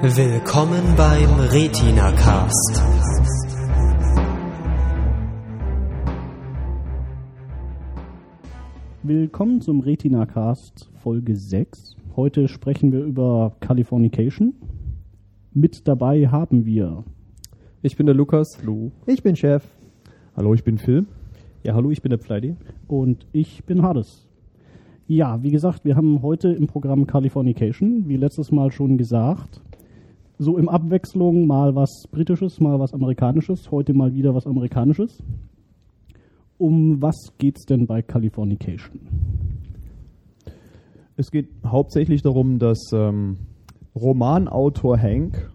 Willkommen beim Retina Cast. Willkommen zum Retina Cast Folge 6. Heute sprechen wir über Californication. Mit dabei haben wir Ich bin der Lukas. Hallo. Ich bin Chef. Hallo, ich bin Phil. Ja, hallo, ich bin der Pleidi. und ich bin Hades. Ja, wie gesagt, wir haben heute im Programm Californication, wie letztes Mal schon gesagt, so im Abwechslung mal was Britisches, mal was Amerikanisches, heute mal wieder was Amerikanisches. Um was geht's denn bei Californication? Es geht hauptsächlich darum, dass ähm, Romanautor Hank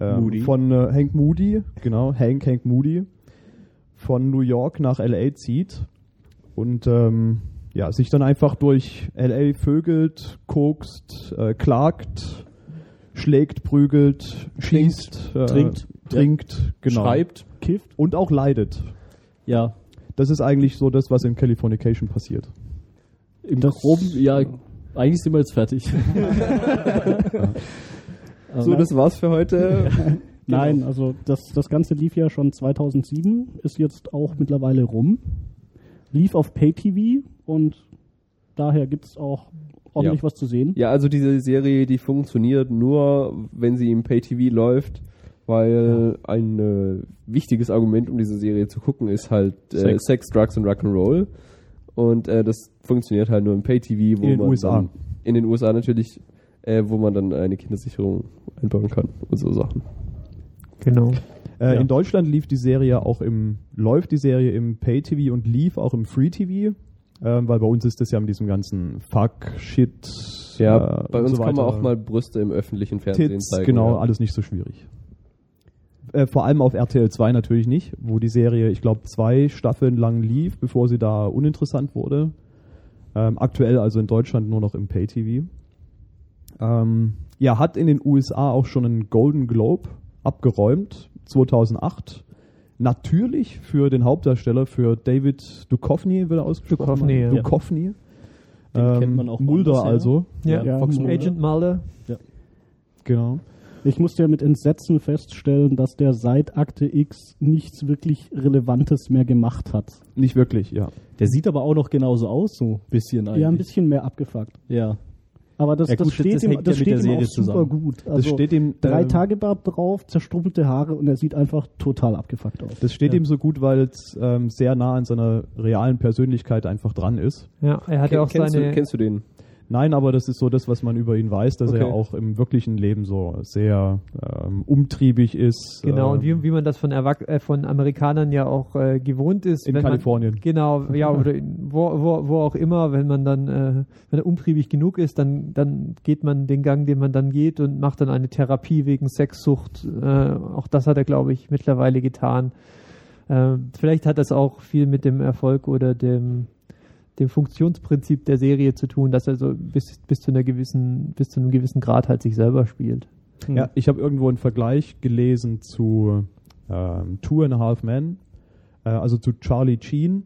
ähm, Moody. von äh, Hank Moody, genau, Hank Hank Moody, von New York nach LA zieht und ähm, ja, sich dann einfach durch LA vögelt, kokst, äh, klagt, schlägt, prügelt, schießt, äh, trinkt, trinkt, genau. Schreibt. Kifft? und auch leidet. Ja. Das ist eigentlich so das, was in Californication passiert. Im Groben, ja, eigentlich sind wir jetzt fertig. so, das war's für heute. Nein, also das, das Ganze lief ja schon 2007, ist jetzt auch mittlerweile rum. Lief auf Pay-TV und daher gibt's auch ordentlich Ja. was zu sehen. Ja, also diese Serie, die funktioniert nur, wenn sie im Pay-TV läuft, weil ein äh, wichtiges Argument, um diese Serie zu gucken, ist halt äh, Sex. Sex. Drugs und Rock'n'Roll. Und äh, das funktioniert halt nur im Pay-TV, wo In den man USA. Dann, in den USA natürlich, äh, wo man dann eine Kindersicherung einbauen kann und so Sachen. Genau. Äh, Ja. In Deutschland lief die Serie auch im, läuft die Serie im Pay-TV und lief auch im Free-TV, ähm, weil bei uns ist das ja mit diesem ganzen Fuck, Shit. Ja, äh, bei uns so kann man auch mal Brüste im öffentlichen Fernsehen Tits, zeigen. genau, ja. alles nicht so schwierig. Äh, vor allem auf RTL 2 natürlich nicht, wo die Serie, ich glaube, zwei Staffeln lang lief, bevor sie da uninteressant wurde. Ähm, aktuell also in Deutschland nur noch im Pay-TV. Ähm, ja, hat in den USA auch schon einen Golden Globe abgeräumt, 2008. Natürlich für den Hauptdarsteller, für David Duchovny, wird er ausgesprochen. Duchovny, ja. Duchovny. Den Ähm, kennt man auch Mulder also, Ja, Ja, Fox Mulder. Agent Mulder. genau. Ich musste ja mit Entsetzen feststellen, dass der seit Akte X nichts wirklich Relevantes mehr gemacht hat. Nicht wirklich, ja. Der sieht aber auch noch genauso aus, so ein bisschen eigentlich. Ja, ein bisschen mehr abgefuckt. Ja. Aber das, Ja, das gut, steht das ihm, das ja steht ihm auch Serie super zusammen. gut. Das Also steht ihm drei äh, Tage Bart drauf, zerstruppelte Haare und er sieht einfach total abgefuckt aus. Das steht Ja. ihm so gut, weil es ähm, sehr nah an seiner realen Persönlichkeit einfach dran ist. Ja, er hatte Ken- auch kennst, seine. du, kennst du den? Nein, aber das ist so das, was man über ihn weiß, dass er Okay. auch im wirklichen Leben so sehr ähm, umtriebig ist. Genau, und ähm, wie, wie man das von, Erwach äh, von Amerikanern ja auch äh, gewohnt ist. in Kalifornien. Man, genau, ja, oder in, wo, wo, wo auch immer, wenn man dann, äh, wenn er umtriebig genug ist, dann, dann geht man den Gang, den man dann geht und macht dann eine Therapie wegen Sexsucht. Äh, auch das hat er, glaube ich, mittlerweile getan. Äh, vielleicht hat das auch viel mit dem Erfolg oder dem, dem Funktionsprinzip der Serie zu tun, dass er so bis, bis zu einer gewissen, bis zu einem gewissen Grad halt sich selber spielt. Ja, ich habe irgendwo einen Vergleich gelesen zu ähm, Two and a Half Men, äh, also zu Charlie Sheen,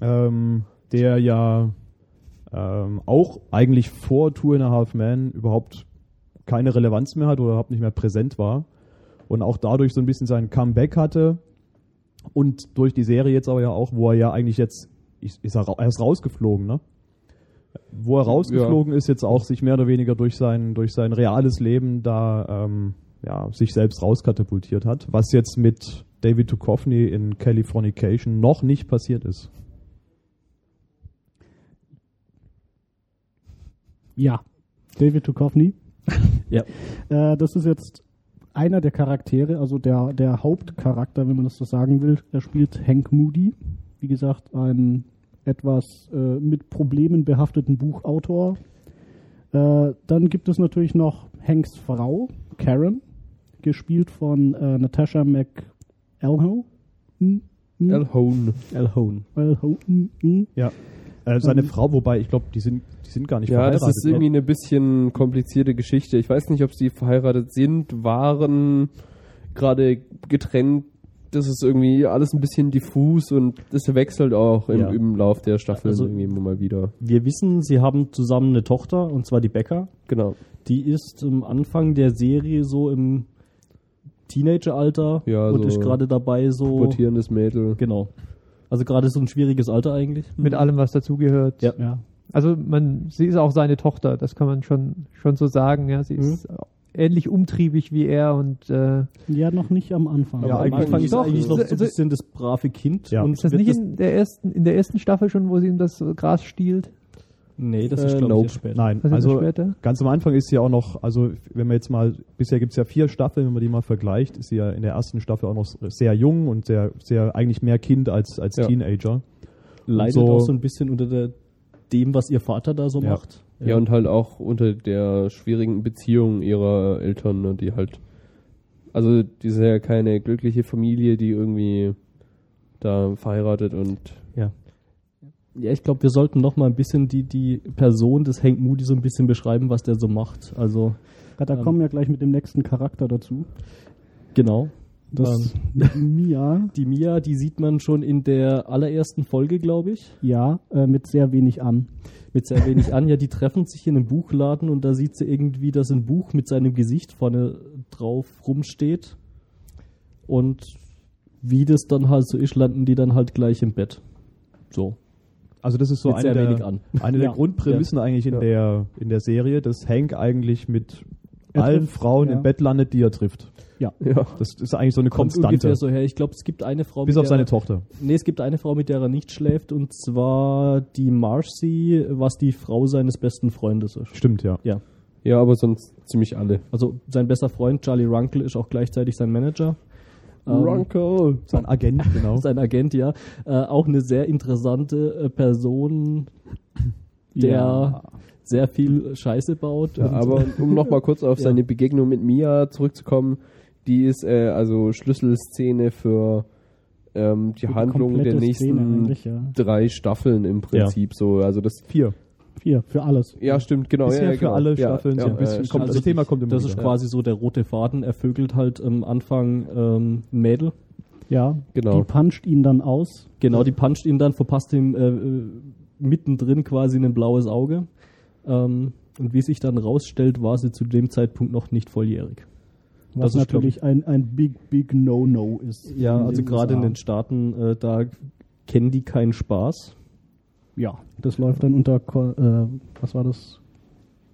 ähm, der ja ähm, auch eigentlich vor Two and a Half Men überhaupt keine Relevanz mehr hat oder überhaupt nicht mehr präsent war und auch dadurch so ein bisschen sein Comeback hatte und durch die Serie jetzt aber ja auch, wo er ja eigentlich jetzt, ich, ist er, er ist rausgeflogen, ne? Wo er rausgeflogen ist, jetzt auch sich mehr oder weniger durch sein, durch sein reales Leben da ähm, ja, sich selbst rauskatapultiert hat, was jetzt mit David Duchovny in Californication noch nicht passiert ist. Ja, David Duchovny. Ja. Äh, das ist jetzt einer der Charaktere, also der, der Hauptcharakter, wenn man das so sagen will. Er spielt Hank Moody. Wie gesagt, ein etwas äh, mit Problemen behafteten Buchautor. Äh, dann gibt es natürlich noch Hanks Frau, Karen, gespielt von äh, Natasha McElhone. El Hone. Al Hone. Elhone. Hm? Ja. Äh, seine Ähm, Frau, wobei ich glaube, die sind, die sind gar nicht Ja, verheiratet. das ist irgendwie eine bisschen komplizierte Geschichte. Ich weiß nicht, ob sie verheiratet sind, waren, gerade getrennt das ist irgendwie alles ein bisschen diffus und das wechselt auch im, Ja. im Lauf der Staffeln Also- irgendwie immer mal wieder. Wir wissen, sie haben zusammen eine Tochter, und zwar die Becca. Genau. Die ist am Anfang der Serie so im Teenageralter Ja, und so ist gerade dabei so. Portierendes Mädel. Genau. Also gerade so ein schwieriges Alter eigentlich. Mit allem, was dazugehört. Ja. Ja. Also man, sie ist auch seine Tochter, das kann man schon, schon so sagen. Ja, sie ist ähnlich umtriebig wie er und äh, ja, noch nicht am Anfang. Ja, Am eigentlich Anfang ist doch. eigentlich noch so ein bisschen das brave Kind. Ja. Und ist das nicht in der ersten, in der ersten Staffel schon, wo sie ihm das Gras stiehlt? Nee, das ist Äh, glaube nope. ich später. Nein, Was ist das also später? ganz am Anfang ist sie auch noch, also wenn man jetzt mal, bisher gibt es ja vier Staffeln, wenn man die mal vergleicht, ist sie ja in der ersten Staffel auch noch sehr jung und sehr, sehr eigentlich mehr Kind als, als Ja. Teenager. Leidet so- auch so ein bisschen unter der, dem, was ihr Vater da so Ja. macht. Ja. und halt auch unter der schwierigen Beziehung ihrer Eltern, ne, die halt, also die ist ja keine glückliche Familie, die irgendwie da verheiratet und Ja, ich glaube, wir sollten noch mal ein bisschen die, die Person des Hank Moody so ein bisschen beschreiben, was der so macht. Also, Ja, da Ähm. kommen wir gleich mit dem nächsten Charakter dazu. genau. Das Mia, Die Mia, die sieht man schon in der allerersten Folge, glaube ich. ja, äh, mit sehr wenig an. Mit sehr wenig an. Ja, die treffen sich in einem Buchladen und da sieht sie irgendwie, dass ein Buch mit seinem Gesicht vorne drauf rumsteht. Und wie das dann halt so ist, landen die dann halt gleich im Bett. So. Also das ist so Mit eine sehr der, wenig an. eine der Ja. Grundprämissen eigentlich in, Ja. der, in der Serie, dass Hank eigentlich mit allen trifft, Frauen ja. im Bett landet, die er trifft. Ja. ja. Das ist eigentlich so eine Kommt Konstante. so her. Ich glaube, es gibt eine Frau, Bis mit auf der seine er- Tochter. Nee, es gibt eine Frau, mit der er nicht schläft, und zwar die Marcy, was die Frau seines besten Freundes ist. Stimmt, ja. Ja. Ja, aber sonst ziemlich alle. Also sein bester Freund, Charlie Runkle, ist auch gleichzeitig sein Manager. Ähm, Runkel. Sein Agent, genau. Sein Agent, ja. Äh, auch eine sehr interessante äh, Person, der Ja. Sehr viel Scheiße baut. Ja, aber um nochmal kurz auf Ja. seine Begegnung mit Mia zurückzukommen, die ist äh, also Schlüsselszene für ähm, die Die Handlung der nächsten ja. drei Staffeln im Prinzip so. Also das Vier. Vier, für alles. ja stimmt genau. Bisher ja, für genau. alle ja, Staffeln ja, so ein bisschen. kommt, also das Thema kommt immer das wieder. ist quasi so der rote Faden. Er vögelt halt am Anfang ähm, ein Mädel. Ja. Genau. Die puncht ihn dann aus. Genau, die puncht ihn dann, verpasst ihm äh, äh, mittendrin quasi ein blaues Auge. Ähm, und wie sich dann rausstellt, war sie zu dem Zeitpunkt noch nicht volljährig. Was Das ist, glaub natürlich ein, ein big, big No-No ist. Ja, also gerade in den Staaten, äh, da kennen die keinen Spaß. Ja, das läuft dann unter, äh, was war das?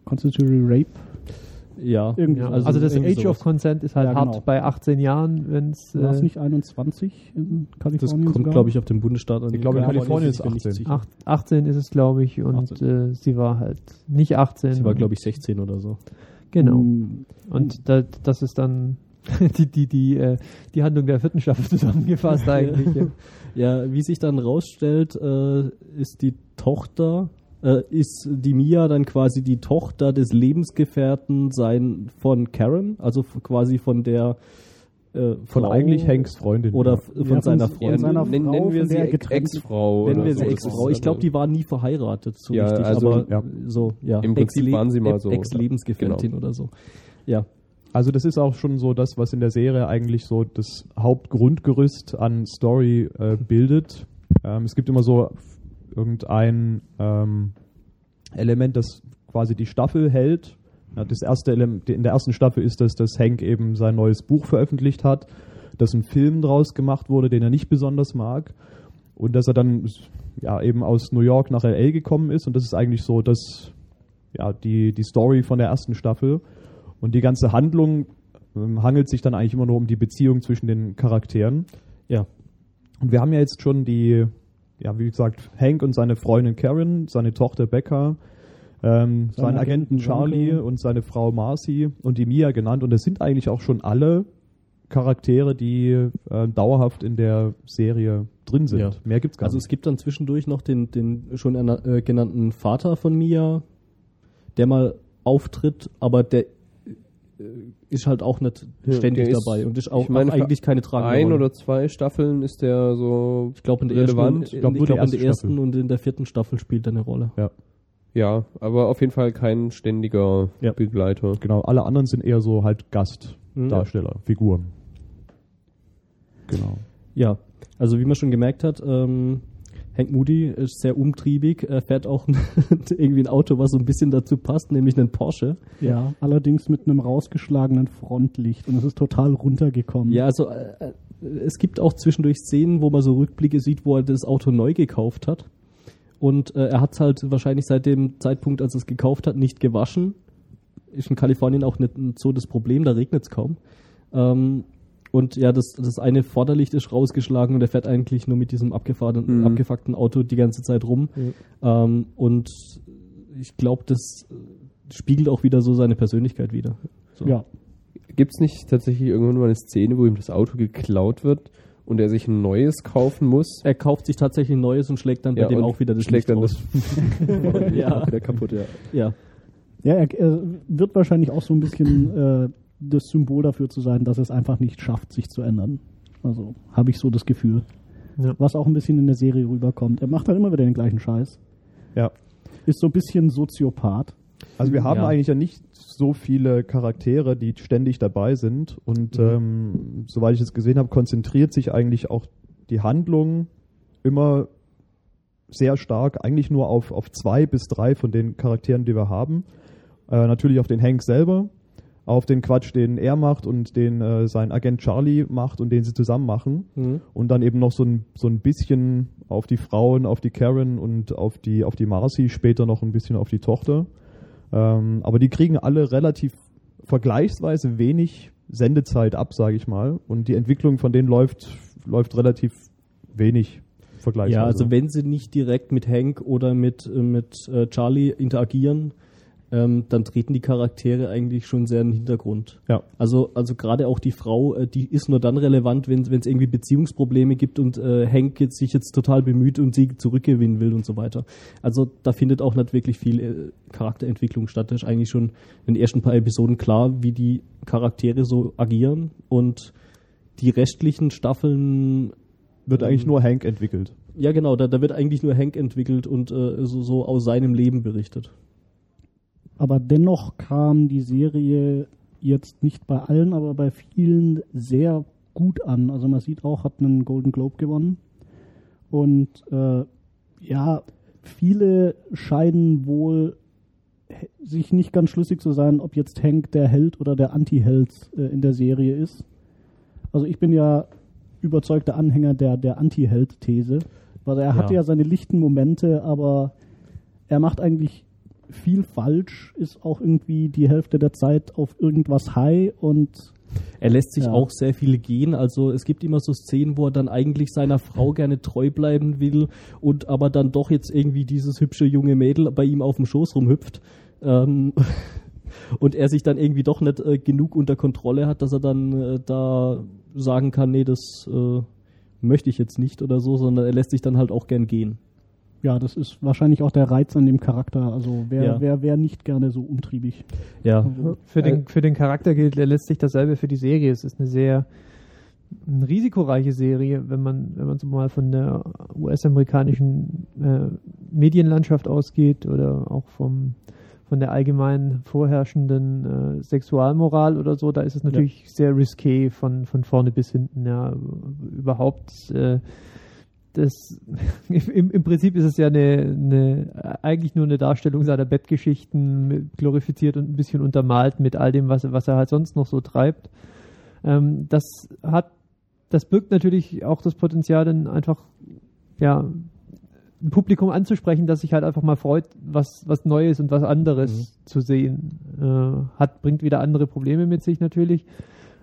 Constitutory Rape? Ja, Irgendwie Ja, so. also, das irgendwie Age sowas. of Consent ist halt Ja, hart genau. bei 18 Jahren, wenn es War es äh, nicht 21 in Das Kalifornien? kommt, sogar? glaube ich, auf den Bundesstaat an. Ich glaube, in Kalifornien ist nicht 18. sicher. acht- 18 ist es, glaube ich, und 18. äh, sie war halt nicht 18. Sie war, glaube ich, 16 oder so. Genau. Mm, Und da, das ist dann die, die, die, äh, die Handlung der vierten Staffel zusammengefasst eigentlich. ja. Ja, wie sich dann rausstellt, äh, ist die Tochter, äh, ist die Mia dann quasi die Tochter des Lebensgefährten sein von Karen, also quasi von der äh, Von Frau eigentlich Hanks Freundin. oder ja. von Ja, von seiner Freundin. von seiner nennen, Frau, nennen wir von sie Ex-Frau. Nennen wir so. sie Das Ex-Frau. Ich glaube, die war nie verheiratet, so Ja, richtig. also, aber ja. so, ja. Im Prinzip waren sie mal so. Ex-Lebensgefährtin oder so. Ja. Also das ist auch schon so das, was in der Serie eigentlich so das Hauptgrundgerüst an Story äh, bildet. Ähm, es gibt immer so irgendein ähm, Element, das quasi die Staffel hält. Ja, das erste Element in der ersten Staffel ist das, dass Hank eben sein neues Buch veröffentlicht hat, dass ein Film draus gemacht wurde, den er nicht besonders mag und dass er dann ja eben aus New York nach LA gekommen ist und das ist eigentlich so das ja die die Story von der ersten Staffel und die ganze Handlung ähm, hangelt sich dann eigentlich immer nur um die Beziehung zwischen den Charakteren. Ja. Und wir haben ja jetzt schon die, ja, wie gesagt, Hank und seine Freundin Karen, seine Tochter Becca, ähm, Seinen seinen Agenten Agenten Charlie Ronco. und seine Frau Marcy und die Mia genannt. Und das sind eigentlich auch schon alle Charaktere, die äh, dauerhaft in der Serie drin sind. Ja. Mehr gibt's gar Also nicht. es gibt dann zwischendurch noch den, den schon äh, genannten Vater von Mia, der mal auftritt, aber der ist halt auch nicht Ja, ständig ist- dabei und ist auch, ich meine, auch eigentlich keine tragende Ein Rolle. oder zwei Staffeln ist der so ich glaube in der relevant. ersten, Ich glaub, die glaub, in der erste ersten Staffel. und in der vierten Staffel spielt er eine Rolle. Ja, aber auf jeden Fall kein ständiger Ja. Begleiter. Genau, alle anderen sind eher so halt Mhm. Gastdarsteller, Figuren. Genau. Ja, also wie man schon gemerkt hat, ähm, Hank Moody ist sehr umtriebig. Er fährt auch irgendwie ein Auto, was so ein bisschen dazu passt, nämlich einen Porsche. Ja, allerdings mit einem rausgeschlagenen Frontlicht und es ist total runtergekommen. Ja, also äh, es gibt auch zwischendurch Szenen, wo man so Rückblicke sieht, wo er das Auto neu gekauft hat. Und äh, er hat es halt wahrscheinlich seit dem Zeitpunkt, als er es gekauft hat, nicht gewaschen. Ist in Kalifornien auch nicht so das Problem, da regnet es kaum. Ähm, und ja, das, das eine Vorderlicht ist rausgeschlagen und er fährt eigentlich nur mit diesem abgefahrenen, Mhm. abgefuckten Auto die ganze Zeit rum. Ähm, und ich glaube, das spiegelt auch wieder so seine Persönlichkeit wieder. So. Ja, Gibt es nicht tatsächlich irgendwann mal eine Szene, wo ihm das Auto geklaut wird und er sich ein neues kaufen muss? Er kauft sich tatsächlich ein neues und schlägt dann bei Ja, dem und auch wieder das schlägt Licht dann raus. das Ja. wieder kaputt, ja. Ja. ja er, er wird wahrscheinlich auch so ein bisschen äh, das Symbol dafür zu sein, dass es einfach nicht schafft, sich zu ändern. Also habe ich so das Gefühl. Ja. Was auch ein bisschen in der Serie rüberkommt. Er macht halt immer wieder den gleichen Scheiß. Ja. Ist so ein bisschen Soziopath. Also wir haben Ja. eigentlich ja nicht so viele Charaktere, die ständig dabei sind. Und Mhm. ähm, soweit ich es gesehen habe, konzentriert sich eigentlich auch die Handlung immer sehr stark eigentlich nur auf, auf zwei bis drei von den Charakteren, die wir haben. Äh, natürlich auf den Hank selber, auf den Quatsch, den er macht und den äh, sein Agent Charlie macht und den sie zusammen machen. Mhm. Und dann eben noch so ein, so ein bisschen auf die Frauen, auf die Karen und auf die, auf die Marcy, später noch ein bisschen auf die Tochter. Ähm, aber die kriegen alle relativ vergleichsweise wenig Sendezeit ab, sage ich mal. Und die Entwicklung von denen läuft, läuft relativ wenig vergleichsweise. Ja, also wenn sie nicht direkt mit Hank oder mit, äh, mit äh, Charlie interagieren, ähm, dann treten die Charaktere eigentlich schon sehr in den Hintergrund. Ja. Also, also gerade auch die Frau, äh, die ist nur dann relevant, wenn es irgendwie Beziehungsprobleme gibt und äh, Hank jetzt sich jetzt total bemüht und sie zurückgewinnen will und so weiter. Also da findet auch nicht wirklich viel äh, Charakterentwicklung statt. Das ist eigentlich schon in den ersten paar Episoden klar, wie die Charaktere so agieren und die restlichen Staffeln wird eigentlich nur Hank entwickelt. ja, genau, da, da wird eigentlich nur Hank entwickelt und äh, so, so aus seinem Leben berichtet. Aber dennoch kam die Serie jetzt nicht bei allen, aber bei vielen sehr gut an. Also man sieht auch, hat einen Golden Globe gewonnen. Und äh, ja, viele scheinen wohl sich nicht ganz schlüssig zu sein, ob jetzt Hank der Held oder der Anti-Held äh, in der Serie ist. Also ich bin ja überzeugter Anhänger der, der Anti-Held-These. Weil er hatte Ja. ja seine lichten Momente, aber er macht eigentlich viel falsch, ist auch irgendwie die Hälfte der Zeit auf irgendwas high und Er lässt sich Ja. auch sehr viel gehen. Also es gibt immer so Szenen, wo er dann eigentlich seiner Frau gerne treu bleiben will und aber dann doch jetzt irgendwie dieses hübsche junge Mädel bei ihm auf dem Schoß rumhüpft. Ähm, und er sich dann irgendwie doch nicht äh, genug unter Kontrolle hat, dass er dann äh, da sagen kann, nee, das äh, möchte ich jetzt nicht oder so, sondern er lässt sich dann halt auch gern gehen. Ja, das ist wahrscheinlich auch der Reiz an dem Charakter. Also wer, Ja. wer, wer nicht gerne so umtriebig. Ja, Für den, für den Charakter gilt letztlich dasselbe für die Serie. Es ist eine sehr eine risikoreiche Serie, wenn man, wenn man so mal von der US-amerikanischen äh, Medienlandschaft ausgeht oder auch vom, von der allgemein vorherrschenden äh, Sexualmoral oder so, da ist es natürlich sehr risqué von, von vorne bis hinten. Ja, überhaupt äh, das, im, im Prinzip ist es ja eine, eine, eigentlich nur eine Darstellung seiner Bettgeschichten, glorifiziert und ein bisschen untermalt mit all dem, was, was er halt sonst noch so treibt. Ähm, das hat, das birgt natürlich auch das Potenzial, dann einfach, ja, ein Publikum anzusprechen, das sich halt einfach mal freut, was, was Neues und was anderes zu sehen. Äh, hat, bringt wieder andere Probleme mit sich natürlich.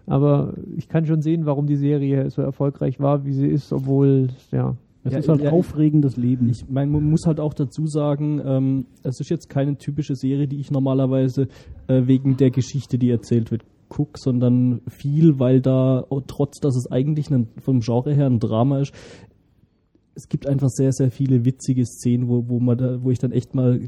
Aber ich kann schon sehen, warum die Serie so erfolgreich war, wie sie ist, obwohl, ja, Es Ja, ist halt ja, aufregendes Leben. Ich meine, man muss halt auch dazu sagen, ähm, es ist jetzt keine typische Serie, die ich normalerweise äh, wegen der Geschichte, die erzählt wird, gucke, sondern viel, weil da, oh, trotz dass es eigentlich ein, vom Genre her ein Drama ist, es gibt einfach sehr, sehr viele witzige Szenen, wo, wo, man da, wo ich dann echt mal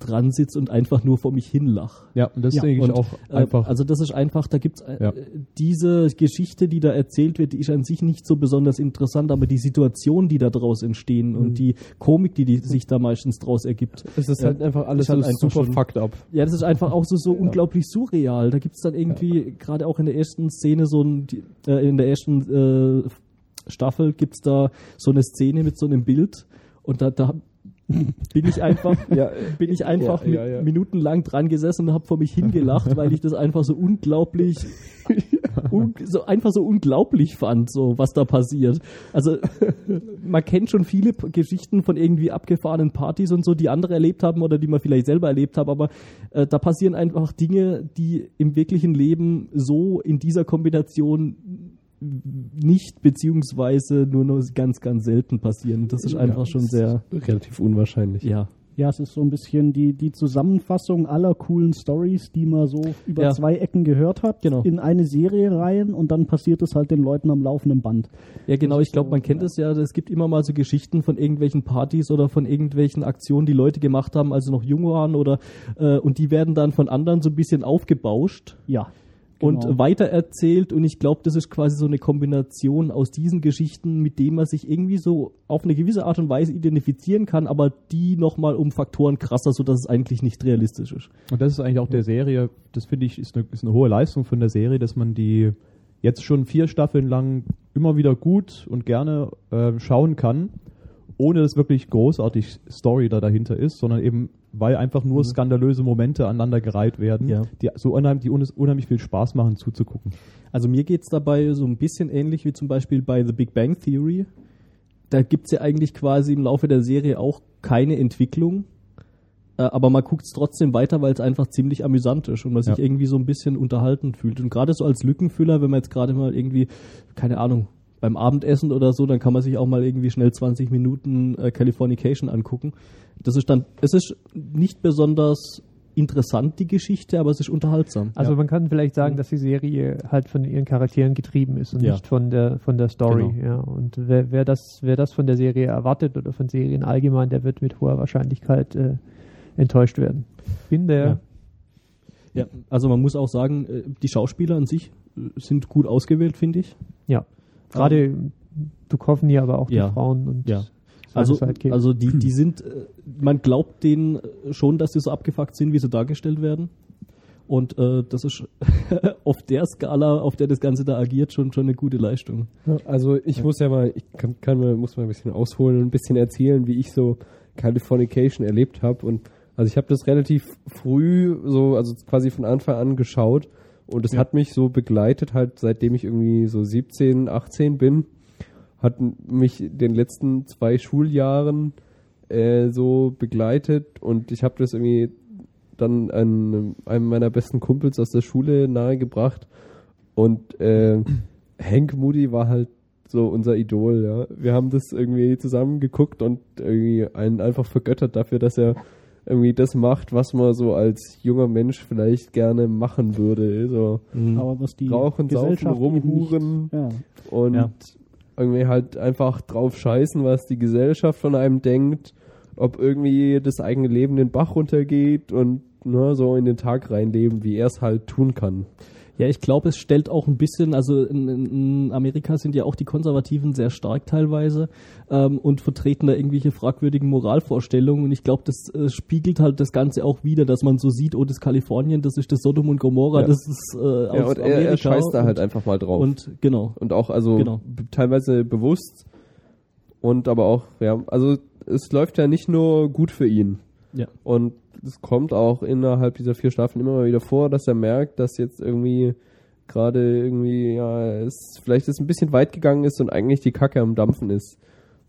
dran sitze und einfach nur vor mich hinlach. Ja, und das Ja, denke ich Und, auch äh, einfach. Also das ist einfach, da gibt's äh, Ja. diese Geschichte, die da erzählt wird, die ist an sich nicht so besonders interessant, aber die Situationen, die da draus entstehen Mhm. und die Komik, die, die sich da meistens draus ergibt, Es ist Ja. halt einfach alles halt so einfach super schon- fucked up. ja, das ist einfach auch so, so unglaublich surreal. Da gibt's dann irgendwie, gerade auch in der ersten Szene, so ein, äh, in der ersten äh, Staffel gibt's da so eine Szene mit so einem Bild und da, da bin ich einfach, Ja, bin ich einfach Ja, ja, minutenlang dran gesessen und habe vor mich hingelacht, weil ich das einfach so unglaublich, un, so einfach so unglaublich fand, so was da passiert. Also man kennt schon viele Geschichten von irgendwie abgefahrenen Partys und so, die andere erlebt haben oder die man vielleicht selber erlebt haben, aber äh, da passieren einfach Dinge, die im wirklichen Leben so in dieser Kombination nicht beziehungsweise nur noch ganz, ganz selten passieren. Das ist einfach schon sehr, relativ unwahrscheinlich. ja. Ja, es ist so ein bisschen die, die Zusammenfassung aller coolen Stories, die man so über Ja. zwei Ecken gehört hat, Genau. in eine Serie rein und dann passiert es halt den Leuten am laufenden Band. Ja, genau, ich glaube, so, man kennt ja. es ja, es gibt immer mal so Geschichten von irgendwelchen Partys oder von irgendwelchen Aktionen, die Leute gemacht haben, als sie noch jung waren oder äh, und die werden dann von anderen so ein bisschen aufgebauscht Ja. Und genau. weitererzählt und ich glaube, das ist quasi so eine Kombination aus diesen Geschichten, mit denen man sich irgendwie so auf eine gewisse Art und Weise identifizieren kann, aber die nochmal um Faktoren krasser, sodass es eigentlich nicht realistisch ist. Und das ist eigentlich auch der Serie, das finde ich, ist eine, ist eine hohe Leistung von der Serie, dass man die jetzt schon vier Staffeln lang immer wieder gut und gerne äh, schauen kann, ohne dass wirklich großartig Story da dahinter ist, sondern eben, weil einfach nur skandalöse Momente aneinandergereiht werden, Ja. die so unheimlich, die un- unheimlich viel Spaß machen zuzugucken. Also mir geht's dabei so ein bisschen ähnlich wie zum Beispiel bei The Big Bang Theory. Da gibt's ja eigentlich quasi im Laufe der Serie auch keine Entwicklung. Äh, aber man guckt's trotzdem weiter, weil es einfach ziemlich amüsant ist und man sich Ja. irgendwie so ein bisschen unterhalten fühlt. Und gerade so als Lückenfüller, wenn man jetzt gerade mal irgendwie, keine Ahnung, beim Abendessen oder so, dann kann man sich auch mal irgendwie schnell 20 Minuten äh, Californication angucken. Das ist dann, es ist nicht besonders interessant, die Geschichte, aber es ist unterhaltsam. Also Ja. man kann vielleicht sagen, dass die Serie halt von ihren Charakteren getrieben ist und Ja. nicht von der von der Story. Genau. Ja. Und wer, wer das wer das von der Serie erwartet oder von Serien allgemein, der wird mit hoher Wahrscheinlichkeit äh, enttäuscht werden. Bin der Ja, also man muss auch sagen, äh, die Schauspieler an sich äh, sind gut ausgewählt, finde ich. ja gerade Duchovny, aber auch Ja. die Frauen und Ja. Also, also die, die sind, äh, man glaubt denen äh, schon, dass sie so abgefuckt sind, wie sie dargestellt werden. Und äh, das ist auf der Skala, auf der das Ganze da agiert, schon, schon eine gute Leistung. Also ich muss ja mal, ich kann, kann mal, muss mal ein bisschen ausholen und ein bisschen erzählen, wie ich so Californication erlebt habe. Und also ich habe das relativ früh, so, also quasi von Anfang an geschaut. Und es Ja. hat mich so begleitet, halt seitdem ich irgendwie so 17, 18 bin, hat mich den letzten zwei Schuljahren äh, so begleitet und ich habe das irgendwie dann an einem meiner besten Kumpels aus der Schule nahegebracht und äh, Hank Moody war halt so unser Idol, ja. Wir haben das irgendwie zusammen geguckt und irgendwie einen einfach vergöttert dafür, dass er irgendwie das macht, was man so als junger Mensch vielleicht gerne machen würde. So Aber was die rauchen, saufen, rumhuren Nicht, ja. und Ja. irgendwie halt einfach drauf scheißen, was die Gesellschaft von einem denkt, ob irgendwie das eigene Leben den Bach runtergeht und ne, so in den Tag reinleben, wie er es halt tun kann. Ja, ich glaube, es stellt auch ein bisschen, also in, in Amerika sind ja auch die Konservativen sehr stark teilweise ähm, und vertreten da irgendwelche fragwürdigen Moralvorstellungen und ich glaube, das äh, spiegelt halt das Ganze auch wieder, dass man so sieht, oh, das Kalifornien, das ist das Sodom und Gomorra, Ja. das ist äh, aus Ja, und er, Amerika. er scheißt da und, halt einfach mal drauf. Und genau. und auch also Genau. teilweise bewusst und aber auch ja also es läuft ja nicht nur gut für ihn Ja. und es kommt auch innerhalb dieser vier Staffeln immer mal wieder vor, dass er merkt, dass jetzt irgendwie gerade irgendwie ja es vielleicht ist ein bisschen weit gegangen ist und eigentlich die Kacke am dampfen ist.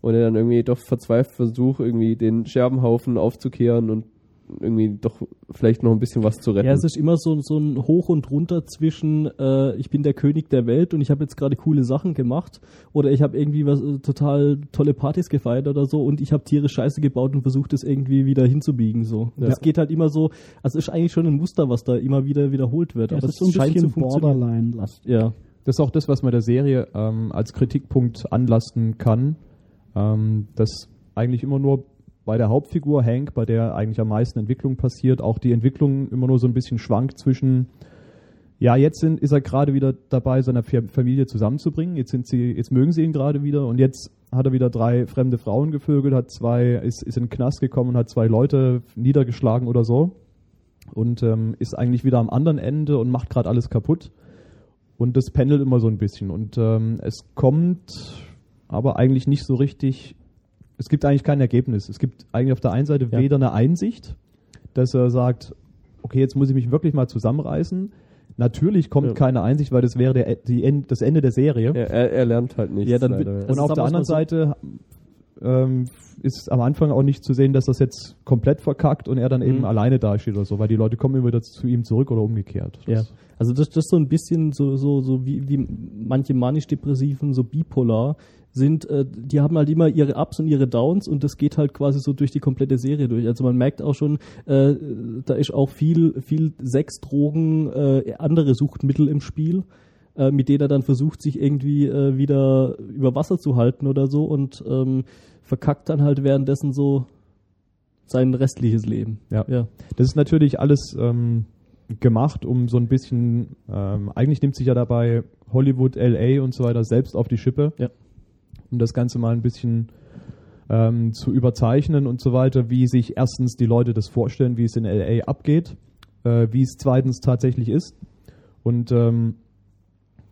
Und er dann irgendwie doch verzweifelt versucht irgendwie den Scherbenhaufen aufzukehren und irgendwie doch vielleicht noch ein bisschen was zu retten. Ja, es ist immer so, so ein Hoch und Runter zwischen, äh, ich bin der König der Welt und ich habe jetzt gerade coole Sachen gemacht oder ich habe irgendwie was äh, total tolle Partys gefeiert oder so und ich habe tierisch Scheiße gebaut und versucht es irgendwie wieder hinzubiegen. So, Ja. das geht halt immer so. Also ist eigentlich schon ein Muster, was da immer wieder wiederholt wird. Ja, aber es ist so ein bisschen Borderline-Last. Ja, Das ist auch das, was man der Serie ähm, als Kritikpunkt anlasten kann, ähm, dass eigentlich immer nur bei der Hauptfigur Hank, bei der eigentlich am meisten Entwicklung passiert, auch die Entwicklung immer nur so ein bisschen schwankt zwischen, ja, jetzt sind, ist er gerade wieder dabei, seine Fa- Familie zusammenzubringen, jetzt sind sie, jetzt mögen sie ihn gerade wieder und jetzt hat er wieder drei fremde Frauen gevögelt, hat zwei, ist, ist in den Knast gekommen und hat zwei Leute niedergeschlagen oder so und ähm, ist eigentlich wieder am anderen Ende und macht gerade alles kaputt. Und das pendelt immer so ein bisschen. Und ähm, es kommt aber eigentlich nicht so richtig, es gibt eigentlich kein Ergebnis. Es gibt eigentlich auf der einen Seite Ja. weder eine Einsicht, dass er sagt, okay, jetzt muss ich mich wirklich mal zusammenreißen. Natürlich kommt Ja. keine Einsicht, weil das wäre der, die End, das Ende der Serie. Er, er, er lernt halt nichts. Ja, dann leider. Und auf der anderen. Seite ähm, ist am Anfang auch nicht zu sehen, dass das jetzt komplett verkackt und er dann eben Mhm. alleine dasteht oder so, weil die Leute kommen immer wieder zu ihm zurück oder umgekehrt. Ja. Das- Also das, das ist so ein bisschen so, so, so wie, wie manche manisch-depressiven, so bipolar sind, äh, die haben halt immer ihre Ups und ihre Downs und das geht halt quasi so durch die komplette Serie durch. Also man merkt auch schon, äh, da ist auch viel, viel Sex, Drogen, äh, andere Suchtmittel im Spiel, äh, mit denen er dann versucht, sich irgendwie äh, wieder über Wasser zu halten oder so und ähm, verkackt dann halt währenddessen so sein restliches Leben. Ja. ja. Das ist natürlich alles ähm, gemacht, um so ein bisschen, ähm, eigentlich nimmt sich ja dabei Hollywood, LA und so weiter selbst auf die Schippe, Ja. Um das Ganze mal ein bisschen ähm, zu überzeichnen und so weiter, wie sich erstens die Leute das vorstellen, wie es in LA abgeht, äh, wie es zweitens tatsächlich ist. Und ähm,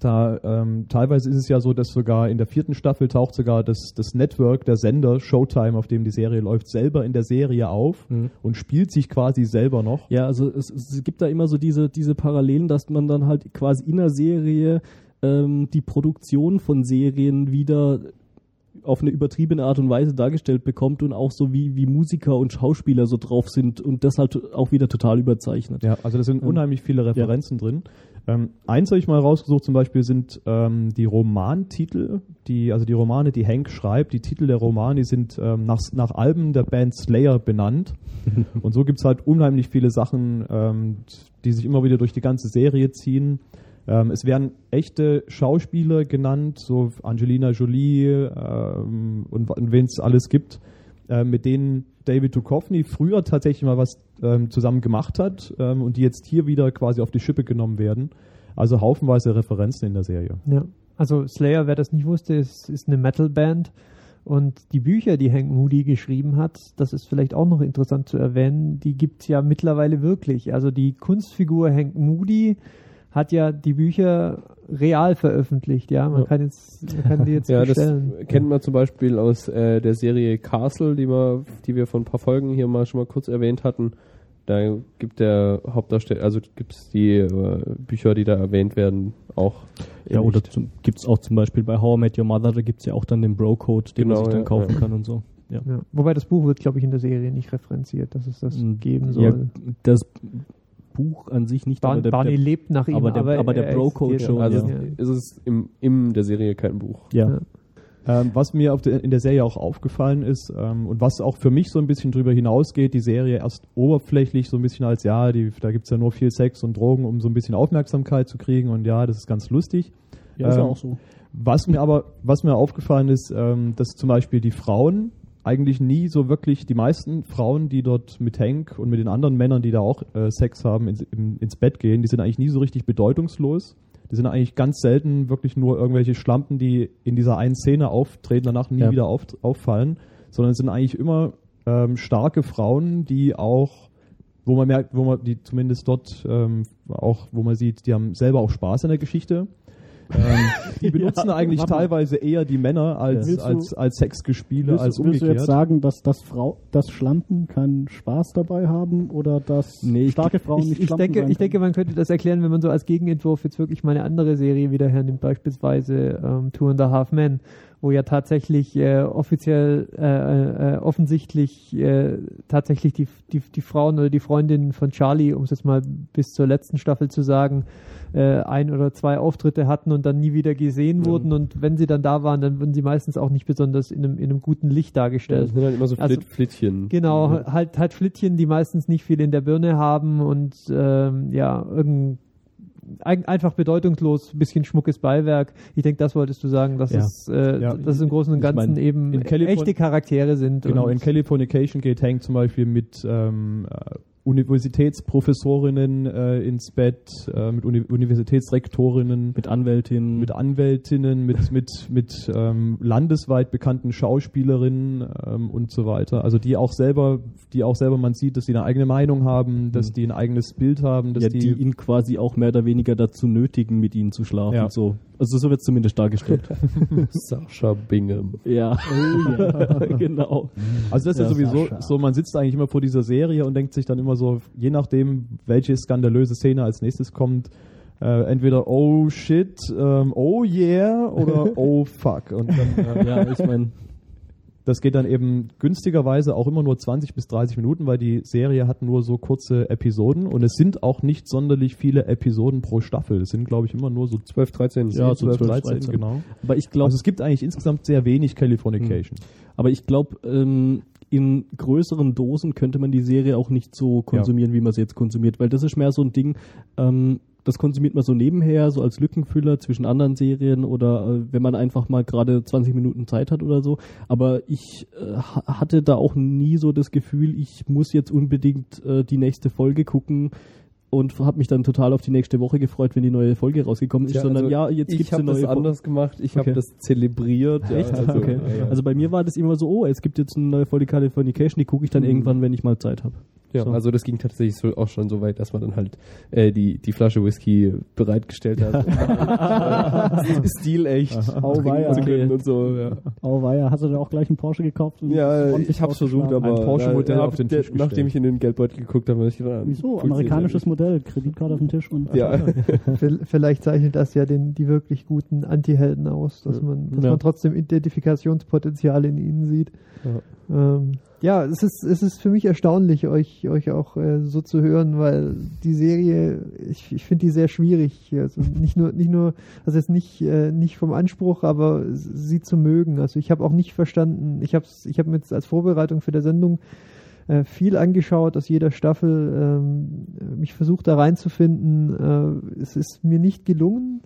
da ähm, teilweise ist es ja so, dass sogar in der vierten Staffel taucht sogar das, das Network, der Sender Showtime, auf dem die Serie läuft, selber in der Serie auf Mhm. und spielt sich quasi selber noch. Ja, also es, es gibt da immer so diese, diese Parallelen, dass man dann halt quasi in der Serie ähm, die Produktion von Serien wieder auf eine übertriebene Art und Weise dargestellt bekommt und auch so wie, wie Musiker und Schauspieler so drauf sind und das halt auch wieder total überzeichnet. Ja, also da sind Ja. unheimlich viele Referenzen drin. Ähm, eins habe ich mal rausgesucht, zum Beispiel sind ähm, die Romantitel, die, also die Romane, die Hank schreibt, die Titel der Romane die sind ähm, nach, nach Alben der Band Slayer benannt. Und so gibt's halt unheimlich viele Sachen, ähm, die sich immer wieder durch die ganze Serie ziehen. Ähm, es werden echte Schauspieler genannt, so Angelina Jolie ähm, und, und wen es alles gibt, äh, mit denen David Duchovny früher tatsächlich mal was ähm, zusammen gemacht hat ähm, und die jetzt hier wieder quasi auf die Schippe genommen werden. Also haufenweise Referenzen in der Serie. Ja, also Slayer, wer das nicht wusste, ist, ist eine Metalband. Und die Bücher, die Hank Moody geschrieben hat, das ist vielleicht auch noch interessant zu erwähnen, die gibt's ja mittlerweile wirklich. Also die Kunstfigur Hank Moody hat ja die Bücher real veröffentlicht, ja. Man Ja. kann jetzt, man kann die jetzt Ja, das bestellen. kennt man zum Beispiel aus äh, der Serie Castle, die wir, die wir vor ein paar Folgen hier mal schon mal kurz erwähnt hatten. Da gibt der Hauptdarsteller, also gibt es die äh, Bücher, die da erwähnt werden, auch. Ja, oder gibt es auch zum Beispiel bei How I Met Your Mother, da gibt es ja auch dann den Bro-Code, den Genau, man sich dann ja, kaufen ja. kann und so. Ja. Ja. Wobei das Buch wird, glaube ich, in der Serie nicht referenziert, dass es das Mm, geben soll. Ja, das Buch an sich nicht, Bar aber der, Barney der, lebt nach ihm, aber der- aber der er Bro-Code schon, Also ja. ist es im, im der Serie kein Buch. ja. Ja. Ähm, was mir auf der, in der Serie auch aufgefallen ist ähm, und was auch für mich so ein bisschen drüber hinausgeht, die Serie erst oberflächlich so ein bisschen als, ja, die, da gibt's ja nur viel Sex und Drogen, um so ein bisschen Aufmerksamkeit zu kriegen und ja, das ist ganz lustig. Ja, ist ja Ähm, auch so. Was mir aber, was mir aufgefallen ist, ähm, dass zum Beispiel die Frauen eigentlich nie so wirklich, die meisten Frauen, die dort mit Hank und mit den anderen Männern, die da auch äh, Sex haben, ins, im, ins Bett gehen, die sind eigentlich nie so richtig bedeutungslos. Die sind eigentlich ganz selten wirklich nur irgendwelche Schlampen, die in dieser einen Szene auftreten, danach nie Ja. wieder auf, auffallen, sondern es sind eigentlich immer ähm, starke Frauen, die auch, wo man merkt, wo man die zumindest dort ähm, auch, wo man sieht, die haben selber auch Spaß an der Geschichte. Ähm, die benutzen Ja, eigentlich teilweise eher die Männer als, du- als, als Sexgespiele, Willst, als du- willst du umgekehrt. jetzt sagen, dass, dass, Frau, dass Schlampen keinen Spaß dabei haben oder dass Nee, ich- starke Frauen Ich, nicht ich, Schlampen denke, sein ich denke, man könnte das erklären, wenn man so als Gegenentwurf jetzt wirklich mal eine andere Serie wieder hernimmt, beispielsweise ähm, Two and a Half Men, wo ja tatsächlich äh, offiziell, äh, äh, offensichtlich äh, tatsächlich die, die, die Frauen oder die Freundinnen von Charlie, um es jetzt mal bis zur letzten Staffel zu sagen, äh, ein oder zwei Auftritte hatten und dann nie wieder gesehen wurden und wenn sie dann da waren, dann wurden sie meistens auch nicht besonders in einem, in einem guten Licht Ja, dargestellt. das sind halt immer so Also- Flit Flittchen. Genau, Mhm. halt, halt Flittchen, die meistens nicht viel in der Birne haben und ähm, ja, irgend, ein, einfach bedeutungslos, ein bisschen schmuckes Beiwerk. Ich denke, das wolltest du sagen, dass, Ja. es, äh, Ja. dass es im Großen und Ich Ganzen mein, eben echte Charaktere sind. Genau, in Californication geht Hank zum Beispiel mit ähm, äh, Universitätsprofessorinnen äh, ins Bett, äh, mit Uni Universitätsrektorinnen, Mit Anwältin. mit Anwältinnen, mit, mit, mit ähm, landesweit bekannten Schauspielerinnen ähm, und so weiter. Also die auch selber, die auch selber man sieht, dass die eine eigene Meinung haben, dass Mhm. die ein eigenes Bild haben, dass ja, die, die, ihn quasi auch mehr oder weniger dazu nötigen, mit ihnen zu schlafen. Ja. So. Also so wird es zumindest dargestellt. Sascha Bingham. ja. genau. Also das ist Ja, ja sowieso Sascha. so, man sitzt eigentlich immer vor dieser Serie und denkt sich dann immer so, je nachdem, welche skandalöse Szene als nächstes kommt, äh, entweder oh shit, ähm, oh yeah oder oh fuck. Und dann, äh, Ja, ich meine, das geht dann eben günstigerweise auch immer nur 20 bis 30 Minuten, weil die Serie hat nur so kurze Episoden und es sind auch nicht sonderlich viele Episoden pro Staffel. Es sind, glaube ich, immer nur so 12, 13. Ja, so 12, 12, 13, 13. genau. aber ich glaube, Also es gibt eigentlich insgesamt sehr wenig Californication. aber ich glaube, ähm, in größeren Dosen könnte man die Serie auch nicht so konsumieren, wie man sie jetzt konsumiert, weil das ist mehr so ein Ding, ähm, das konsumiert man so nebenher, so als Lückenfüller zwischen anderen Serien oder äh, wenn man einfach mal gerade 20 Minuten Zeit hat oder so. Aber ich äh, ha- hatte da auch nie so das Gefühl, ich muss jetzt unbedingt äh, die nächste Folge gucken und habe mich dann total auf die nächste Woche gefreut, wenn die neue Folge rausgekommen ist, Ja, sondern also ja, jetzt ich gibt's habe eine das neue Folge. anders gemacht. Ich habe Okay. das zelebriert. Ja, Echt? also, okay. ja. Also bei mir war das immer so, oh, es gibt jetzt eine neue Folge Californication, die gucke ich dann Mhm. irgendwann, wenn ich mal Zeit habe. Ja, So. also das ging tatsächlich so auch schon so weit, dass man dann halt äh, die, die Flasche Whisky bereitgestellt hat. Stilecht Auweia. zu können und so. Ja, Oh weia, hast du da auch gleich einen Porsche gekauft? und ja ich hab's versucht, aber Ein Porsche-Modell auf den Tisch gestellt. Nachdem ich in den Geldbeutel geguckt habe, habe ich gedacht, Wieso? funktioniert Amerikanisches Modell, Kreditkarte auf dem Tisch und Ja, Vielleicht zeichnet das ja den, die wirklich guten Anti-Helden aus, dass, man, dass Ja. man trotzdem Identifikationspotenzial in ihnen sieht. Ja, ähm, ja es, ist, es ist für mich erstaunlich, euch, euch auch äh, so zu hören, weil die Serie, ich, ich finde die sehr schwierig. Also nicht nur, nicht nur, also jetzt nicht, äh, nicht vom Anspruch, aber sie zu mögen. Also ich habe auch nicht verstanden, ich habe ich hab mir jetzt als Vorbereitung für der Sendung äh, viel angeschaut aus jeder Staffel, ähm, mich versucht da reinzufinden. Äh, es ist mir nicht gelungen.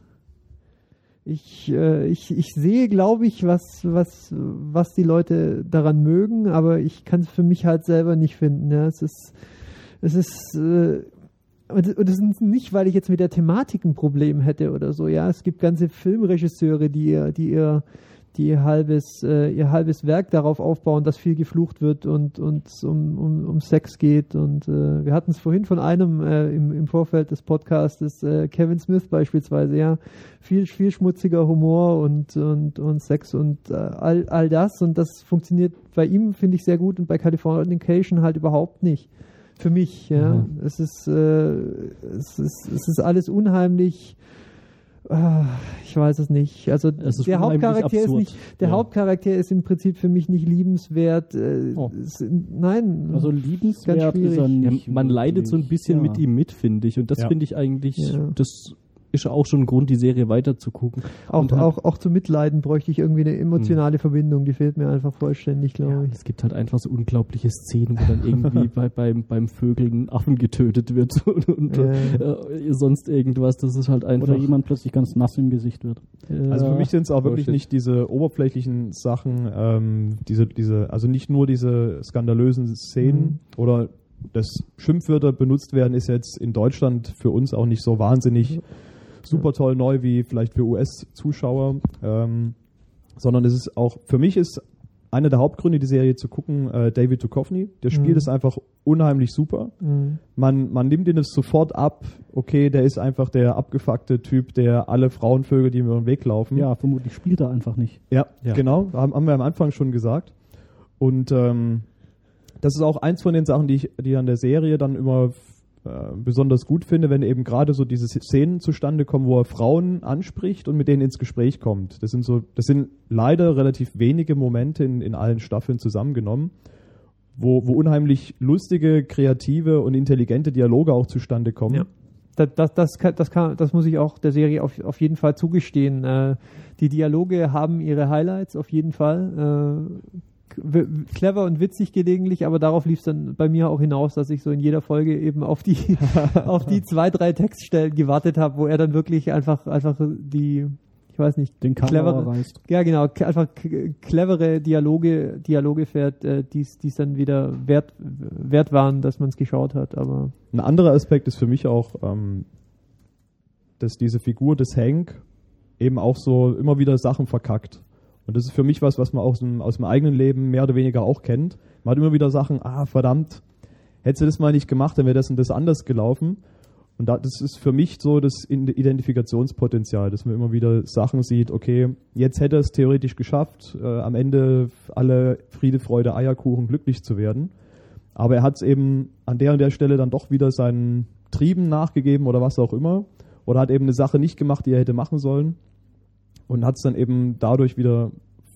Ich, äh, ich, ich sehe, glaube ich, was, was, was die Leute daran mögen, aber ich kann es für mich halt selber nicht finden. Ja. Es ist, es ist, äh, und, und das ist nicht, weil ich jetzt mit der Thematik ein Problem hätte oder so. Ja, es gibt ganze Filmregisseure, die ihr, die ihr, die ihr halbes, äh, ihr halbes Werk darauf aufbauen, dass viel geflucht wird und und es um, um, um Sex geht. Und äh, wir hatten es vorhin von einem äh, im, im Vorfeld des Podcastes, äh, Kevin Smith beispielsweise, ja, viel viel schmutziger Humor und und und Sex und äh, all all das und das funktioniert bei ihm finde ich sehr gut und bei Californication halt überhaupt nicht. Für mich, ja. Es ist, äh, es ist, es ist alles unheimlich. Ah, ich weiß es nicht. Also Es ist der Hauptcharakter ist nicht, der Ja. Hauptcharakter ist im Prinzip für mich nicht liebenswert. Äh, Oh. nein. Also Ganz liebenswert schwierig. ist er nicht. man leidet so ein bisschen Ja. mit ihm mit, finde ich. Und das Ja. finde ich eigentlich, Ja. das ist auch schon ein Grund, die Serie weiter zu gucken. auch, und halt- auch, auch zu Mitleiden bräuchte ich irgendwie eine emotionale Verbindung. Die fehlt mir einfach vollständig, glaube Ja, ich. es gibt halt einfach so unglaubliche Szenen, wo dann irgendwie bei, beim, beim Vögeln ein Affen getötet wird und, und Ja. äh, sonst irgendwas. Das ist halt einfach. Oder jemand plötzlich ganz nass im Gesicht wird. äh, Also für mich sind es auch wirklich nicht diese oberflächlichen Sachen, ähm, diese, diese, also nicht nur diese skandalösen Szenen oder dass Schimpfwörter benutzt werden, ist jetzt in Deutschland für uns auch nicht so wahnsinnig super toll neu wie vielleicht für US-Zuschauer, ähm, sondern es ist auch, für mich ist einer der Hauptgründe, die Serie zu gucken, äh, David Duchovny. Der spielt Mhm. es einfach unheimlich super Mhm. man, man nimmt ihn es sofort ab, okay, der ist einfach der abgefuckte Typ, der alle Frauenvögel, die mir über den Weg laufen. Ja, vermutlich spielt er einfach nicht. ja, Ja. genau, haben, haben wir am Anfang schon gesagt. Und ähm, das ist auch eins von den Sachen, die ich die an der Serie dann immer besonders gut finde, wenn eben gerade so diese Szenen zustande kommen, wo er Frauen anspricht und mit denen ins Gespräch kommt. Das sind so, das sind leider relativ wenige Momente in, in allen Staffeln zusammengenommen, wo, wo unheimlich lustige, kreative und intelligente Dialoge auch zustande kommen. Ja. Das, das, das, kann, das, kann, das muss ich auch der Serie auf, auf jeden Fall zugestehen. Äh, die Dialoge haben ihre Highlights auf jeden Fall. Äh, clever und witzig gelegentlich, aber darauf lief es dann bei mir auch hinaus, dass ich so in jeder Folge eben auf die auf die zwei, drei Textstellen gewartet habe, wo er dann wirklich einfach einfach die ich weiß nicht, Den clevere, reißt. ja genau, einfach clevere Dialoge, Dialoge fährt, äh, die es dann wieder wert, wert waren, dass man es geschaut hat, aber Ein anderer Aspekt ist für mich auch, ähm, dass diese Figur des Hank eben auch so immer wieder Sachen verkackt. Und das ist für mich was, was man aus dem, aus dem eigenen Leben mehr oder weniger auch kennt. Man hat immer wieder Sachen, ah, verdammt, hättest du das mal nicht gemacht, dann wäre das und das anders gelaufen. Und da, das ist für mich so das Identifikationspotenzial, dass man immer wieder Sachen sieht, okay, jetzt hätte er es theoretisch geschafft, äh, am Ende alle Friede, Freude, Eierkuchen glücklich zu werden. Aber er hat es eben an der und der Stelle dann doch wieder seinen Trieben nachgegeben oder was auch immer. Oder hat eben eine Sache nicht gemacht, die er hätte machen sollen. Und hat es dann eben dadurch wieder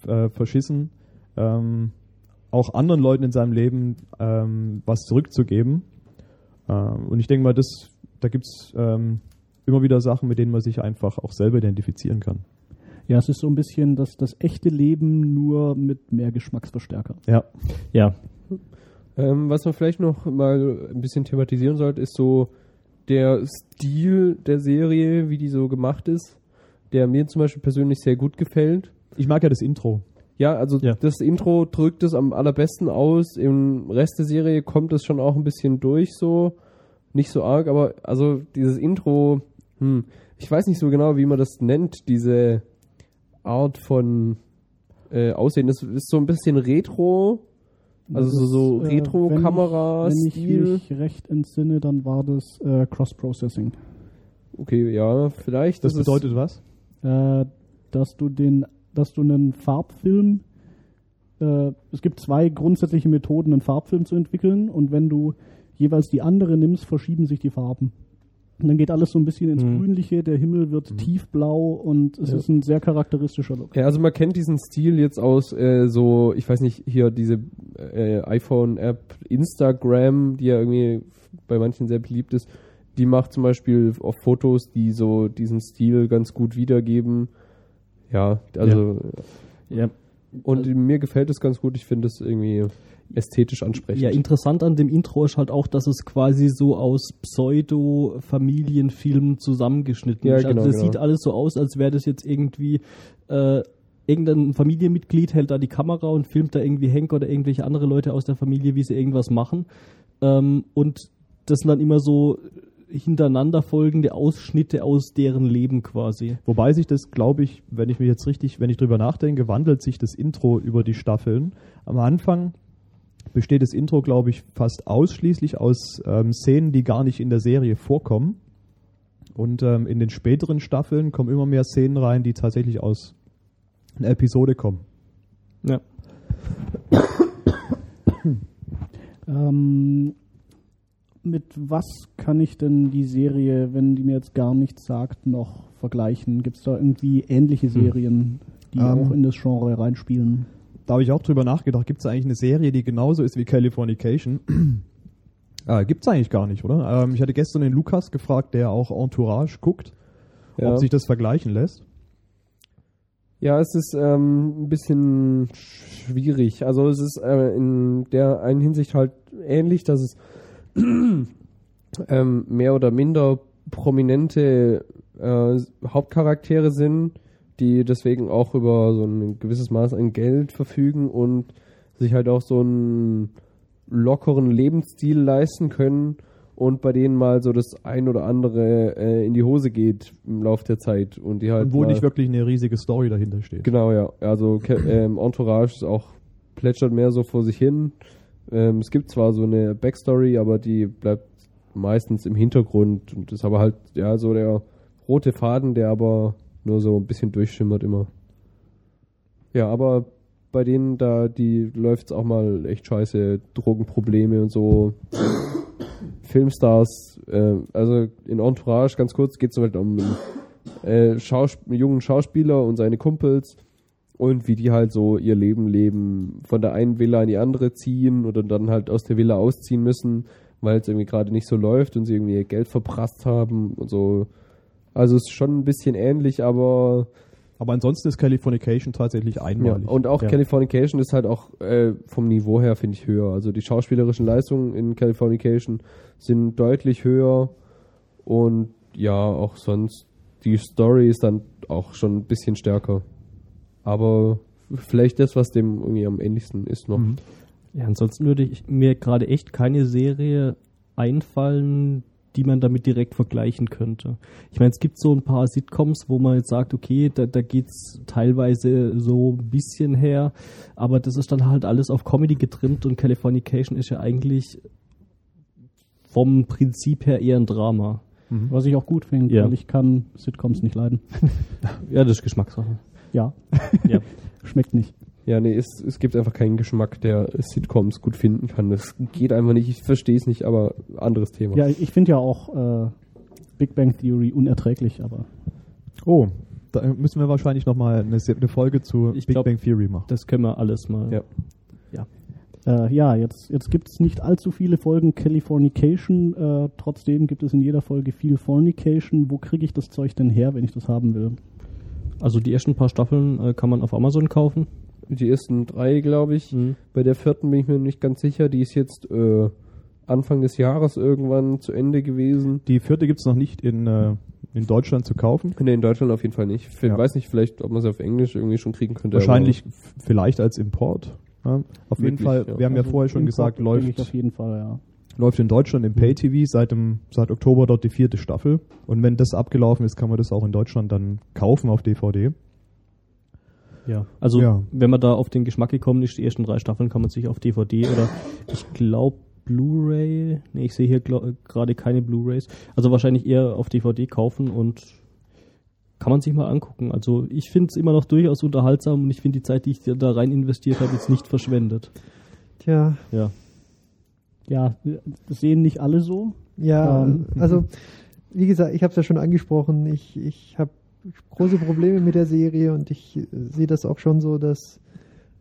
äh, verschissen, ähm, auch anderen Leuten in seinem Leben ähm, was zurückzugeben. Ähm, und ich denke mal, das, da gibt es ähm, immer wieder Sachen, mit denen man sich einfach auch selber identifizieren kann. Ja, es ist so ein bisschen das, das echte Leben nur mit mehr Geschmacksverstärker. Ja. Ja, Ähm, was man vielleicht noch mal ein bisschen thematisieren sollte, ist so der Stil der Serie, wie die so gemacht ist, der mir zum Beispiel persönlich sehr gut gefällt. Ich mag ja das Intro. Ja, also Ja. das Intro drückt es am allerbesten aus. Im Rest der Serie kommt es schon auch ein bisschen durch so. Nicht so arg, aber also dieses Intro, hm, ich weiß nicht so genau, wie man das nennt, diese Art von äh, Aussehen. Das ist so ein bisschen Retro. Also Das so, so ist, äh, Retro-Kamera-Stil. Wenn ich mich recht entsinne, dann war das äh, Cross-Processing. Okay, ja, vielleicht. Das bedeutet was? Äh, dass du den, dass du einen Farbfilm, äh, es gibt zwei grundsätzliche Methoden, einen Farbfilm zu entwickeln und wenn du jeweils die andere nimmst, verschieben sich die Farben. Und dann geht alles so ein bisschen ins Mhm. Grünliche, der Himmel wird tiefblau und es Ja. ist ein sehr charakteristischer Look. Ja, also man kennt diesen Stil jetzt aus äh, so, ich weiß nicht, hier diese äh, iPhone-App Instagram, die ja irgendwie bei manchen sehr beliebt ist. Die macht zum Beispiel auf Fotos, die so diesen Stil ganz gut wiedergeben. Ja, also ja. und mir gefällt es ganz gut. Ich finde es irgendwie ästhetisch ansprechend. Ja, interessant an dem Intro ist halt auch, dass es quasi so aus Pseudo-Familienfilmen zusammengeschnitten Ja, ist. Also genau, das genau. sieht alles so aus, als wäre das jetzt irgendwie äh, irgendein Familienmitglied hält da die Kamera und filmt da irgendwie Henk oder irgendwelche andere Leute aus der Familie, wie sie irgendwas machen. Ähm, und das sind dann immer so hintereinander folgende Ausschnitte aus deren Leben quasi. Wobei sich das, glaube ich, wenn ich mich jetzt richtig, wenn ich drüber nachdenke, wandelt sich das Intro über die Staffeln. Am Anfang besteht das Intro, glaube ich, fast ausschließlich aus ähm, Szenen, die gar nicht in der Serie vorkommen. Und ähm, in den späteren Staffeln kommen immer mehr Szenen rein, die tatsächlich aus einer Episode kommen. Ja. Ähm, mit was kann ich denn die Serie, wenn die mir jetzt gar nichts sagt, noch vergleichen? Gibt es da irgendwie ähnliche Serien, die Ähm. auch in das Genre reinspielen? Da habe ich auch drüber nachgedacht, gibt es eigentlich eine Serie, die genauso ist wie Californication? äh, gibt es eigentlich gar nicht, oder? Ähm, ich hatte gestern den Lukas gefragt, der auch Entourage guckt, Ja. ob sich das vergleichen lässt. Ja, es ist ähm, ein bisschen schwierig. Also es ist äh, in der einen Hinsicht halt ähnlich, dass es ähm, mehr oder minder prominente äh, Hauptcharaktere sind, die deswegen auch über so ein gewisses Maß an Geld verfügen und sich halt auch so einen lockeren Lebensstil leisten können und bei denen mal so das ein oder andere äh, in die Hose geht im Laufe der Zeit und die halt Und wo nicht wirklich eine riesige Story dahinter steht. Genau, ja. Also ähm, Entourage ist auch plätschert mehr so vor sich hin. Ähm, es gibt zwar so eine Backstory, aber die bleibt meistens im Hintergrund und ist aber halt ja so der rote Faden, der aber nur so ein bisschen durchschimmert immer. Ja, aber bei denen da, die läuft's auch mal echt scheiße, Drogenprobleme und so. Filmstars, äh, also in Entourage, ganz kurz, geht es halt um einen äh, Schaus jungen Schauspieler und seine Kumpels und wie die halt so ihr Leben leben, von der einen Villa in die andere ziehen oder dann halt aus der Villa ausziehen müssen, weil es irgendwie gerade nicht so läuft und sie irgendwie ihr Geld verprasst haben und so. Also es ist schon ein bisschen ähnlich, aber Aber ansonsten ist Californication tatsächlich ja, einmalig. und auch ja. Californication ist halt auch äh, vom Niveau her, finde ich, höher. Also die schauspielerischen Leistungen in Californication sind deutlich höher und ja, auch sonst die Story ist dann auch schon ein bisschen stärker. Aber vielleicht das, was dem irgendwie am ähnlichsten ist noch. Mhm. Ja, ansonsten würde ich mir gerade echt keine Serie einfallen, die man damit direkt vergleichen könnte. Ich meine, es gibt so ein paar Sitcoms, wo man jetzt sagt, okay, da, da geht's teilweise so ein bisschen her, aber das ist dann halt alles auf Comedy getrimmt und Californication ist ja eigentlich vom Prinzip her eher ein Drama. Was ich auch gut finde, Ja. weil ich kann Sitcoms nicht leiden. Ja, das ist Geschmackssache. Ja, Ja. schmeckt nicht. Ja, nee, es, es gibt einfach keinen Geschmack, der Sitcoms gut finden kann. Das geht einfach nicht. Ich verstehe es nicht, aber anderes Thema. Ja, ich finde ja auch äh, Big Bang Theory unerträglich, aber Oh, da müssen wir wahrscheinlich nochmal eine, eine Folge zu Ich Big glaub- Bang Theory machen. Das können wir alles mal. Ja. Äh, ja, jetzt, jetzt gibt es nicht allzu viele Folgen Californication. Äh, trotzdem gibt es in jeder Folge viel Fornication. Wo kriege ich das Zeug denn her, wenn ich das haben will? Also die ersten paar Staffeln äh, kann man auf Amazon kaufen. Die ersten drei, glaube ich. Bei der vierten bin ich mir nicht ganz sicher. Die ist jetzt äh, Anfang des Jahres irgendwann zu Ende gewesen. Die vierte gibt es noch nicht in, äh, in Deutschland zu kaufen. Nee, in Deutschland auf jeden Fall nicht. Ich Ja. weiß nicht, vielleicht, ob man sie auf Englisch irgendwie schon kriegen könnte. Wahrscheinlich vielleicht als Import. Ja. Auf jeden Möglich, Fall, ja. wir haben ja Also vorher schon Import gesagt, läuft, Ich auf jeden Fall, ja. Läuft in Deutschland im Pay-TV seit, dem, seit Oktober dort die vierte Staffel. Und wenn das abgelaufen ist, kann man das auch in Deutschland dann kaufen auf DVD. Ja. Also Ja. wenn man da auf den Geschmack gekommen ist, die ersten drei Staffeln kann man sich auf DVD oder ich glaube Blu-ray, nee, ich sehe hier gerade keine Blu-rays, also wahrscheinlich eher auf DVD kaufen und kann man sich mal angucken. Also ich finde es immer noch durchaus unterhaltsam und ich finde die Zeit, die ich da rein investiert habe, jetzt nicht verschwendet. Tja, Ja. Ja, das sehen nicht alle so. ja, Ähm, also wie gesagt, ich habe es ja schon angesprochen, ich, ich habe große Probleme mit der Serie und ich äh, sehe das auch schon so, dass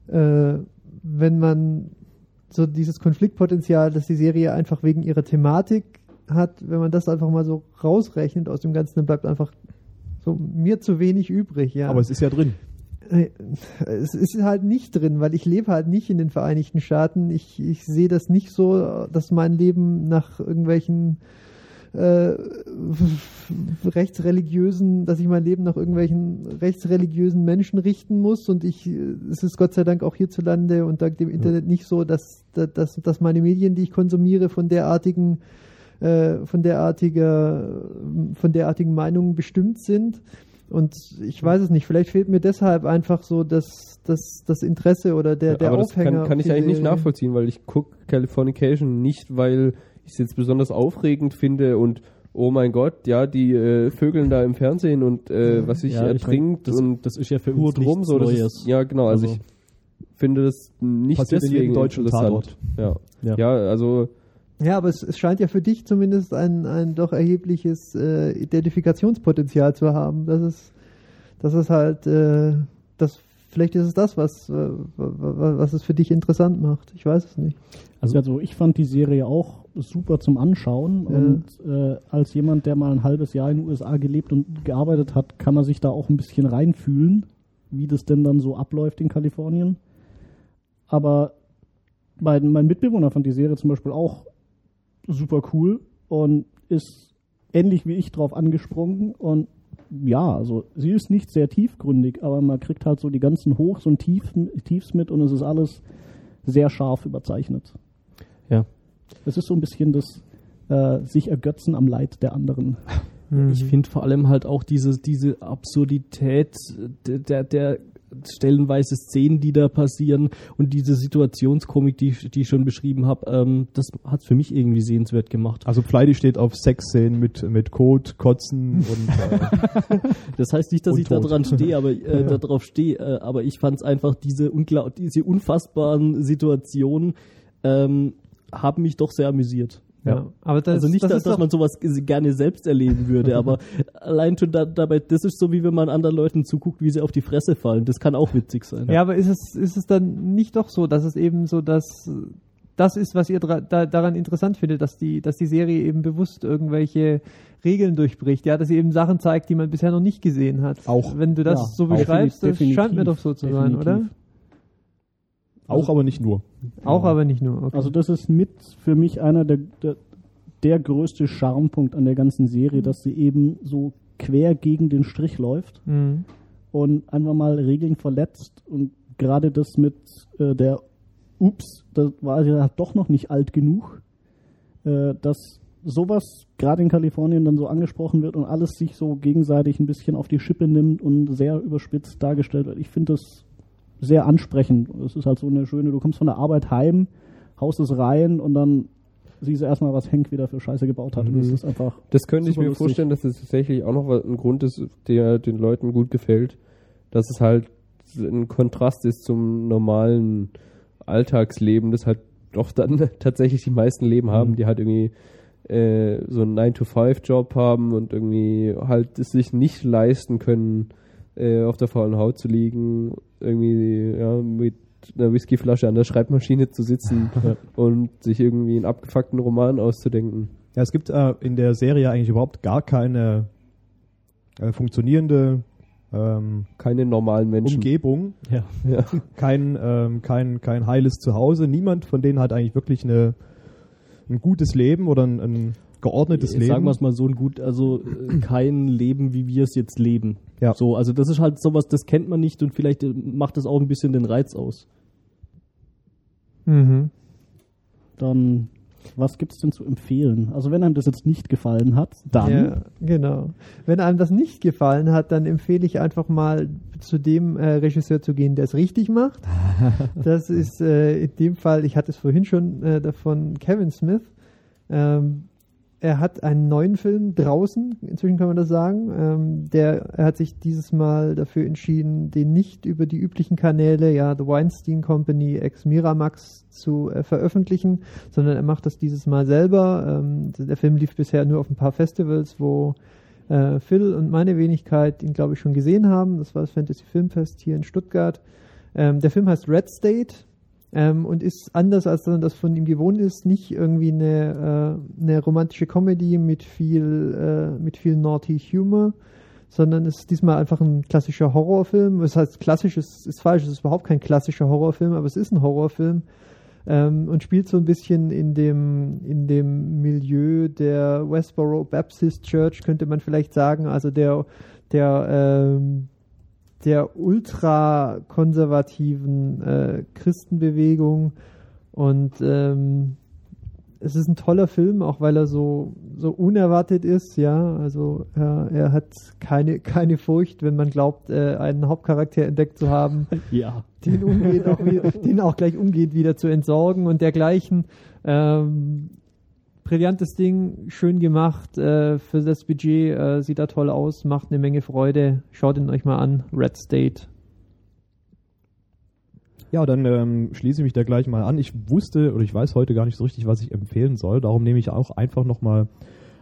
äh, wenn man so dieses Konfliktpotenzial, das die Serie einfach wegen ihrer Thematik hat, wenn man das einfach mal so rausrechnet aus dem Ganzen, dann bleibt einfach so mir zu wenig übrig, ja. Aber es ist ja drin. Es ist halt nicht drin, weil ich lebe halt nicht in den Vereinigten Staaten. Ich, ich sehe das nicht so, dass mein Leben nach irgendwelchen äh, rechtsreligiösen, dass ich mein Leben nach irgendwelchen rechtsreligiösen Menschen richten muss. Und ich, es ist Gott sei Dank auch hierzulande und dank dem Internet nicht so, dass, dass, dass meine Medien, die ich konsumiere, von derartigen äh, von derartiger, von derartigen Meinungen bestimmt sind. Und ich weiß es nicht, vielleicht fehlt mir deshalb einfach so das, das, das Interesse oder der, der aber das Aufhänger. kann, kann auf ich eigentlich nicht nachvollziehen, weil ich gucke Californication nicht, weil ich es jetzt besonders aufregend finde und oh mein Gott, ja, die äh, Vögeln da im Fernsehen und äh, was sich Ja, ich ertrinkt mein, das, und das ist ja für uns drum so. Das Neues. ist, ja, genau, also, Also- ich finde das nicht in deswegen jedem deutschen interessant. Ja. Ja. Ja. also Ja, aber es, es scheint ja für dich zumindest ein, ein doch erhebliches äh, Identifikationspotenzial zu haben. Das ist, das ist halt, äh, das, vielleicht ist es das, was, äh, wa- was es für dich interessant macht. Ich weiß es nicht. Also, also ich fand die Serie auch super zum Anschauen Ja. und äh, als jemand, der mal ein halbes Jahr in den USA gelebt und gearbeitet hat, kann man sich da auch ein bisschen reinfühlen, wie das denn dann so abläuft in Kalifornien. Aber mein, mein Mitbewohner fand die Serie zum Beispiel auch super cool und ist ähnlich wie ich drauf angesprungen und ja, also sie ist nicht sehr tiefgründig, aber man kriegt halt so die ganzen Hochs und Tief, Tiefs mit und es ist alles sehr scharf überzeichnet. Ja. Es ist so ein bisschen das äh, sich ergötzen am Leid der anderen. Ich finde vor allem halt auch diese, diese Absurdität der, der, der stellenweise Szenen, die da passieren und diese Situationskomik, die, ich- die ich schon beschrieben habe, ähm, das hat für mich irgendwie sehenswert gemacht. Also Fleidy steht auf Sexszenen mit, mit Kot, Kotzen und äh, Das heißt nicht, dass ich da dran stehe, aber äh, da drauf stehe, äh, aber ich fand es einfach diese, diese unfassbaren Situationen ähm, haben mich doch sehr amüsiert. Ja, aber das, also nicht, das dass, dass man sowas gerne selbst erleben würde, aber allein schon da, dabei, das ist so, wie wenn man anderen Leuten zuguckt, wie sie auf die Fresse fallen. Das kann auch witzig sein. Ja, aber ist es, ist es dann nicht doch so, dass es eben so, dass das ist, was ihr da, daran interessant findet, dass die, dass die Serie eben bewusst irgendwelche Regeln durchbricht, ja, dass sie eben Sachen zeigt, die man bisher noch nicht gesehen hat. Auch. Wenn du das Ja, so beschreibst, das scheint mir doch so zu sein, definitiv. oder? Auch aber nicht nur. Auch aber nicht nur. Okay. Also das ist mit für mich einer der, der, der größte Charmepunkt an der ganzen Serie, dass sie eben so quer gegen den Strich läuft Mhm. und einfach mal Regeln verletzt und gerade das mit äh, der Ups, das war ja doch noch nicht alt genug, äh, dass sowas gerade in Kalifornien dann so angesprochen wird und alles sich so gegenseitig ein bisschen auf die Schippe nimmt und sehr überspitzt dargestellt wird. Ich finde das sehr ansprechend. Es ist halt so eine schöne, du kommst von der Arbeit heim, haust es rein und dann siehst du erstmal, was Henk wieder für Scheiße gebaut hat. Und das Mhm. ist einfach Das könnte ich mir lustig. vorstellen, dass es tatsächlich auch noch ein Grund ist, der den Leuten gut gefällt. Dass es halt ein Kontrast ist zum normalen Alltagsleben, das halt doch dann tatsächlich die meisten Leben haben, Mhm. die halt irgendwie äh, so einen 9-to-5-Job haben und irgendwie halt es sich nicht leisten können, äh, auf der faulen Haut zu liegen, irgendwie ja, mit einer Whiskyflasche an der Schreibmaschine zu sitzen und sich irgendwie einen abgefuckten Roman auszudenken. Ja, es gibt äh, in der Serie eigentlich überhaupt gar keine äh, funktionierende ähm, Keine normalen Menschen. Umgebung, Ja. Ja. kein, ähm, kein, kein heiles Zuhause. Niemand von denen hat eigentlich wirklich eine, ein gutes Leben oder ein, ein geordnetes Leben. Sagen wir es mal so ein gut, also äh, kein Leben, wie wir es jetzt leben. Ja. So, also das ist halt sowas, das kennt man nicht und vielleicht äh, macht das auch ein bisschen den Reiz aus. Mhm. dann, was gibt es denn zu empfehlen? Also wenn einem das jetzt nicht gefallen hat, dann Ja, genau. Wenn einem das nicht gefallen hat, dann empfehle ich einfach mal zu dem äh, Regisseur zu gehen, der es richtig macht. das ist äh, in dem Fall, ich hatte es vorhin schon äh, davon, Kevin Smith. Ähm, er hat einen neuen Film draußen, inzwischen kann man das sagen. Ähm, der, er hat sich dieses Mal dafür entschieden, den nicht über die üblichen Kanäle, ja, The Weinstein Company, ex Miramax zu äh, veröffentlichen, sondern er macht das dieses Mal selber. Ähm, der Film lief bisher nur auf ein paar Festivals, wo äh, Phil und meine Wenigkeit ihn, glaube ich, schon gesehen haben. Das war das Fantasy Filmfest hier in Stuttgart. Ähm, der Film heißt Red State ähm, und ist anders, als man das von ihm gewohnt ist, nicht irgendwie eine, äh, eine romantische Comedy mit viel, äh, mit viel naughty Humor, sondern ist diesmal einfach ein klassischer Horrorfilm. Das heißt, klassisch ist, ist falsch, es ist überhaupt kein klassischer Horrorfilm, aber es ist ein Horrorfilm ähm, und spielt so ein bisschen in dem, in dem Milieu der Westboro Baptist Church, könnte man vielleicht sagen, also der, der, ähm, der ultrakonservativen äh, Christenbewegung und ähm, es ist ein toller Film, auch weil er so, so unerwartet ist, ja. Also er, er hat keine, keine Furcht, wenn man glaubt, äh, einen Hauptcharakter entdeckt zu haben, Ja. den, umgeht auch wieder, den auch gleich umgeht, wieder zu entsorgen und dergleichen. Ähm, brillantes Ding, schön gemacht äh, für das Budget, äh, sieht da toll aus, macht eine Menge Freude. Schaut ihn euch mal an, Red State. Ja, dann ähm, schließe ich mich da gleich mal an. Ich wusste oder ich weiß heute gar nicht so richtig, was ich empfehlen soll. Darum nehme ich auch einfach nochmal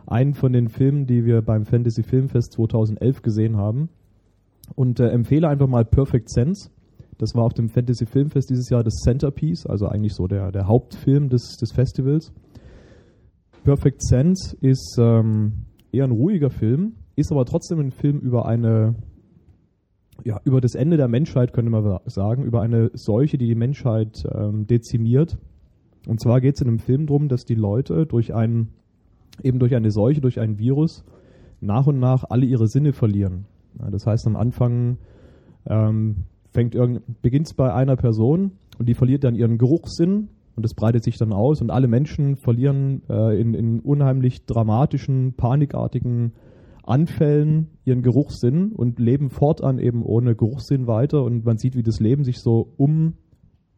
einen von den Filmen, die wir beim Fantasy Filmfest 2011 gesehen haben und äh, empfehle einfach mal Perfect Sense. Das war auf dem Fantasy Filmfest dieses Jahr das Centerpiece, also eigentlich so der, der Hauptfilm des, des Festivals. Perfect Sense ist ähm, eher ein ruhiger Film, ist aber trotzdem ein Film über eine ja, über das Ende der Menschheit, könnte man sagen, über eine Seuche, die die Menschheit ähm, dezimiert. Und zwar geht es in einem Film darum, dass die Leute durch einen, eben durch eine Seuche, durch ein Virus, nach und nach alle ihre Sinne verlieren. Ja, das heißt, am Anfang ähm, beginnt es bei einer Person und die verliert dann ihren Geruchssinn und das breitet sich dann aus und alle Menschen verlieren äh, in, in unheimlich dramatischen, panikartigen Anfällen ihren Geruchssinn und leben fortan eben ohne Geruchssinn weiter und man sieht, wie das Leben sich so um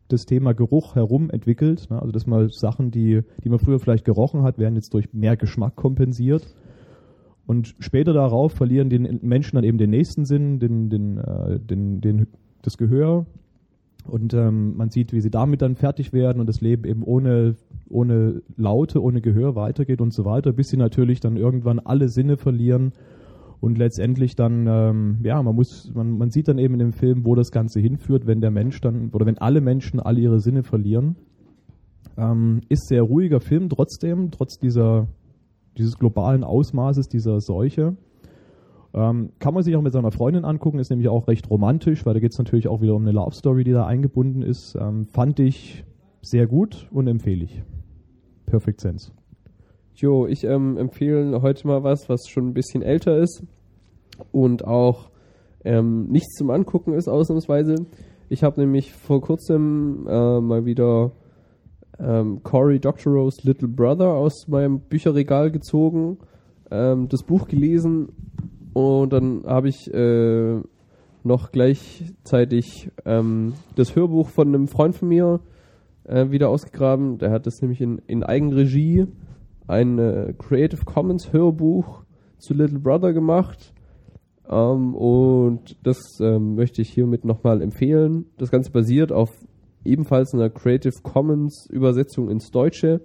das Thema Geruch herum entwickelt. Ne? Also dass mal Sachen, die, die man früher vielleicht gerochen hat, werden jetzt durch mehr Geschmack kompensiert. Und später darauf verlieren die Menschen dann eben den nächsten Sinn, den, den, äh, den, den, das Gehör. Und ähm, man sieht, wie sie damit dann fertig werden und das Leben eben ohne, ohne Laute, ohne Gehör weitergeht und so weiter, bis sie natürlich dann irgendwann alle Sinne verlieren und letztendlich dann, ähm, ja, man muss, man, man sieht dann eben in dem Film, wo das Ganze hinführt, wenn der Mensch dann, oder wenn alle Menschen alle ihre Sinne verlieren. Ähm, ist sehr ruhiger Film trotzdem, trotz dieser, dieses globalen Ausmaßes dieser Seuche. Ähm, kann man sich auch mit seiner Freundin angucken, ist nämlich auch recht romantisch, weil da geht es natürlich auch wieder um eine Love Story, die da eingebunden ist. Ähm, fand ich sehr gut und empfehle ich. Perfect Sense. Jo, ich ähm, empfehle heute mal was, was schon ein bisschen älter ist. und auch ähm, nichts zum Angucken ist ausnahmsweise. Ich habe nämlich vor kurzem äh, mal wieder ähm, Cory Doctorow's Little Brother aus meinem Bücherregal gezogen, ähm, das Buch gelesen und dann habe ich äh, noch gleichzeitig ähm, das Hörbuch von einem Freund von mir äh, wieder ausgegraben. Der hat das nämlich in, in Eigenregie ein äh, Creative Commons Hörbuch zu Little Brother gemacht. Ähm, und das ähm, möchte ich hiermit nochmal empfehlen. Das Ganze basiert auf ebenfalls einer Creative Commons Übersetzung ins Deutsche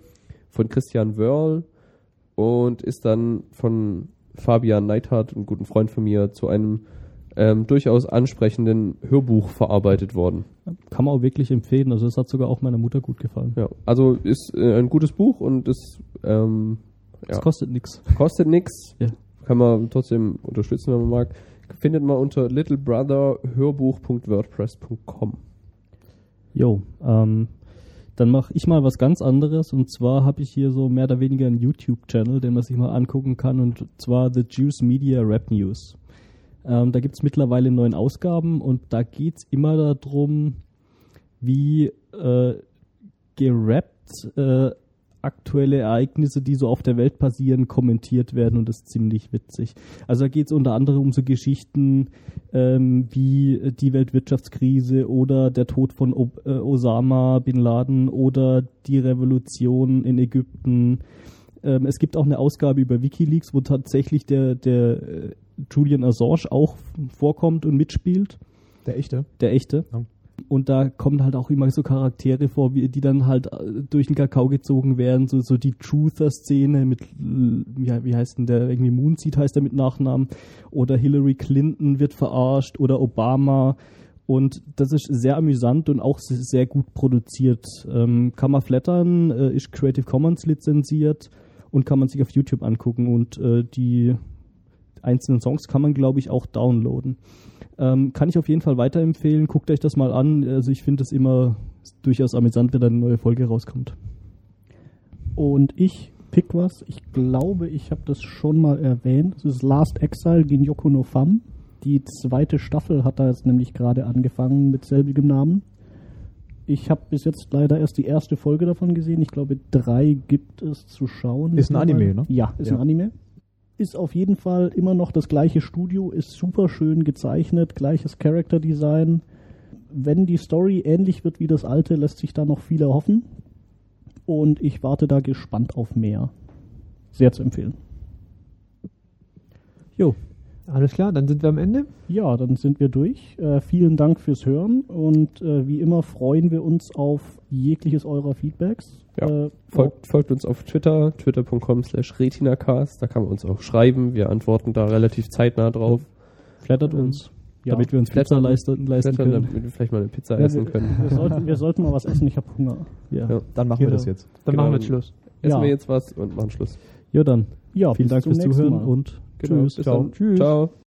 von Christian Wörl und ist dann von Fabian Neithardt, einem guten Freund von mir, zu einem ähm, durchaus ansprechenden Hörbuch verarbeitet worden. Kann man auch wirklich empfehlen. Also das hat sogar auch meiner Mutter gut gefallen. Ja, also ist äh, ein gutes Buch und es ähm, Es ja, kostet nichts. kostet nichts. Ja. Kann man trotzdem unterstützen, wenn man mag. Findet man unter littlebrotherhörbuch.wordpress.com. Jo, ähm, dann mache ich mal was ganz anderes. Und zwar habe ich hier so mehr oder weniger einen YouTube-Channel, den man sich mal angucken kann. Und zwar The Juice Media Rap News. Ähm, da gibt es mittlerweile neun Ausgaben. Und da geht es immer darum, wie äh, gerappt äh, aktuelle Ereignisse, die so auf der Welt passieren, kommentiert werden und das ist ziemlich witzig. Also da geht es unter anderem um so Geschichten ähm, wie die Weltwirtschaftskrise oder der Tod von o äh, Osama bin Laden oder die Revolution in Ägypten. Ähm, es gibt auch eine Ausgabe über Wikileaks, wo tatsächlich der, der äh, Julian Assange auch vorkommt und mitspielt, Der echte? der echte. Ja. Und da kommen halt auch immer so Charaktere vor, wie, die dann halt äh, durch den Kakao gezogen werden, so, so die Truther-Szene mit, äh, ja, wie heißt denn der, irgendwie Moonseed heißt der mit Nachnamen, oder Hillary Clinton wird verarscht, oder Obama. Und das ist sehr amüsant und auch se- sehr gut produziert. Ähm, kann man flattern, äh, ist Creative Commons lizenziert und kann man sich auf YouTube angucken. Und äh, die einzelnen Songs kann man, glaube ich, auch downloaden. Ähm, kann ich auf jeden Fall weiterempfehlen. Guckt euch das mal an. Also ich finde es immer durchaus amüsant, wenn da eine neue Folge rauskommt. Und ich pick was. Ich glaube, ich habe das schon mal erwähnt. Das ist Last Exile gegen Yoko no Fam. Die zweite Staffel hat da jetzt nämlich gerade angefangen mit selbigem Namen. Ich habe bis jetzt leider erst die erste Folge davon gesehen. Ich glaube, drei gibt es zu schauen. Ist ein Anime, ne? Ja, ist Ja. ein Anime. Ist auf jeden Fall immer noch das gleiche Studio, ist super schön gezeichnet, gleiches Character Design. Wenn die Story ähnlich wird wie das alte, lässt sich da noch viel erhoffen. Und ich warte da gespannt auf mehr. Sehr zu empfehlen. Jo, Alles klar, dann sind wir am Ende. Ja, dann sind wir durch. Äh, vielen Dank fürs Hören und äh, wie immer freuen wir uns auf jegliches eurer Feedbacks. Ja. Äh, Folgt, folgt uns auf Twitter, twitter.com slash retinacast, da kann man uns auch schreiben, wir antworten da relativ zeitnah drauf. flattert uns, Ja. damit wir uns Pizza Flattern- leisten, leisten Flattern, können. damit wir vielleicht mal eine Pizza ja, essen wir, können. wir, sollten, wir sollten mal was essen, ich habe Hunger. Ja. Ja. Dann machen wir Genau. das jetzt. Dann Genau. machen wir jetzt Schluss. Essen Ja. wir jetzt was und machen Schluss. ja, dann Ja, vielen Dank fürs Zuhören Mal. und Genau, tschüss. Ciao. dann. Tschüss. Ciao.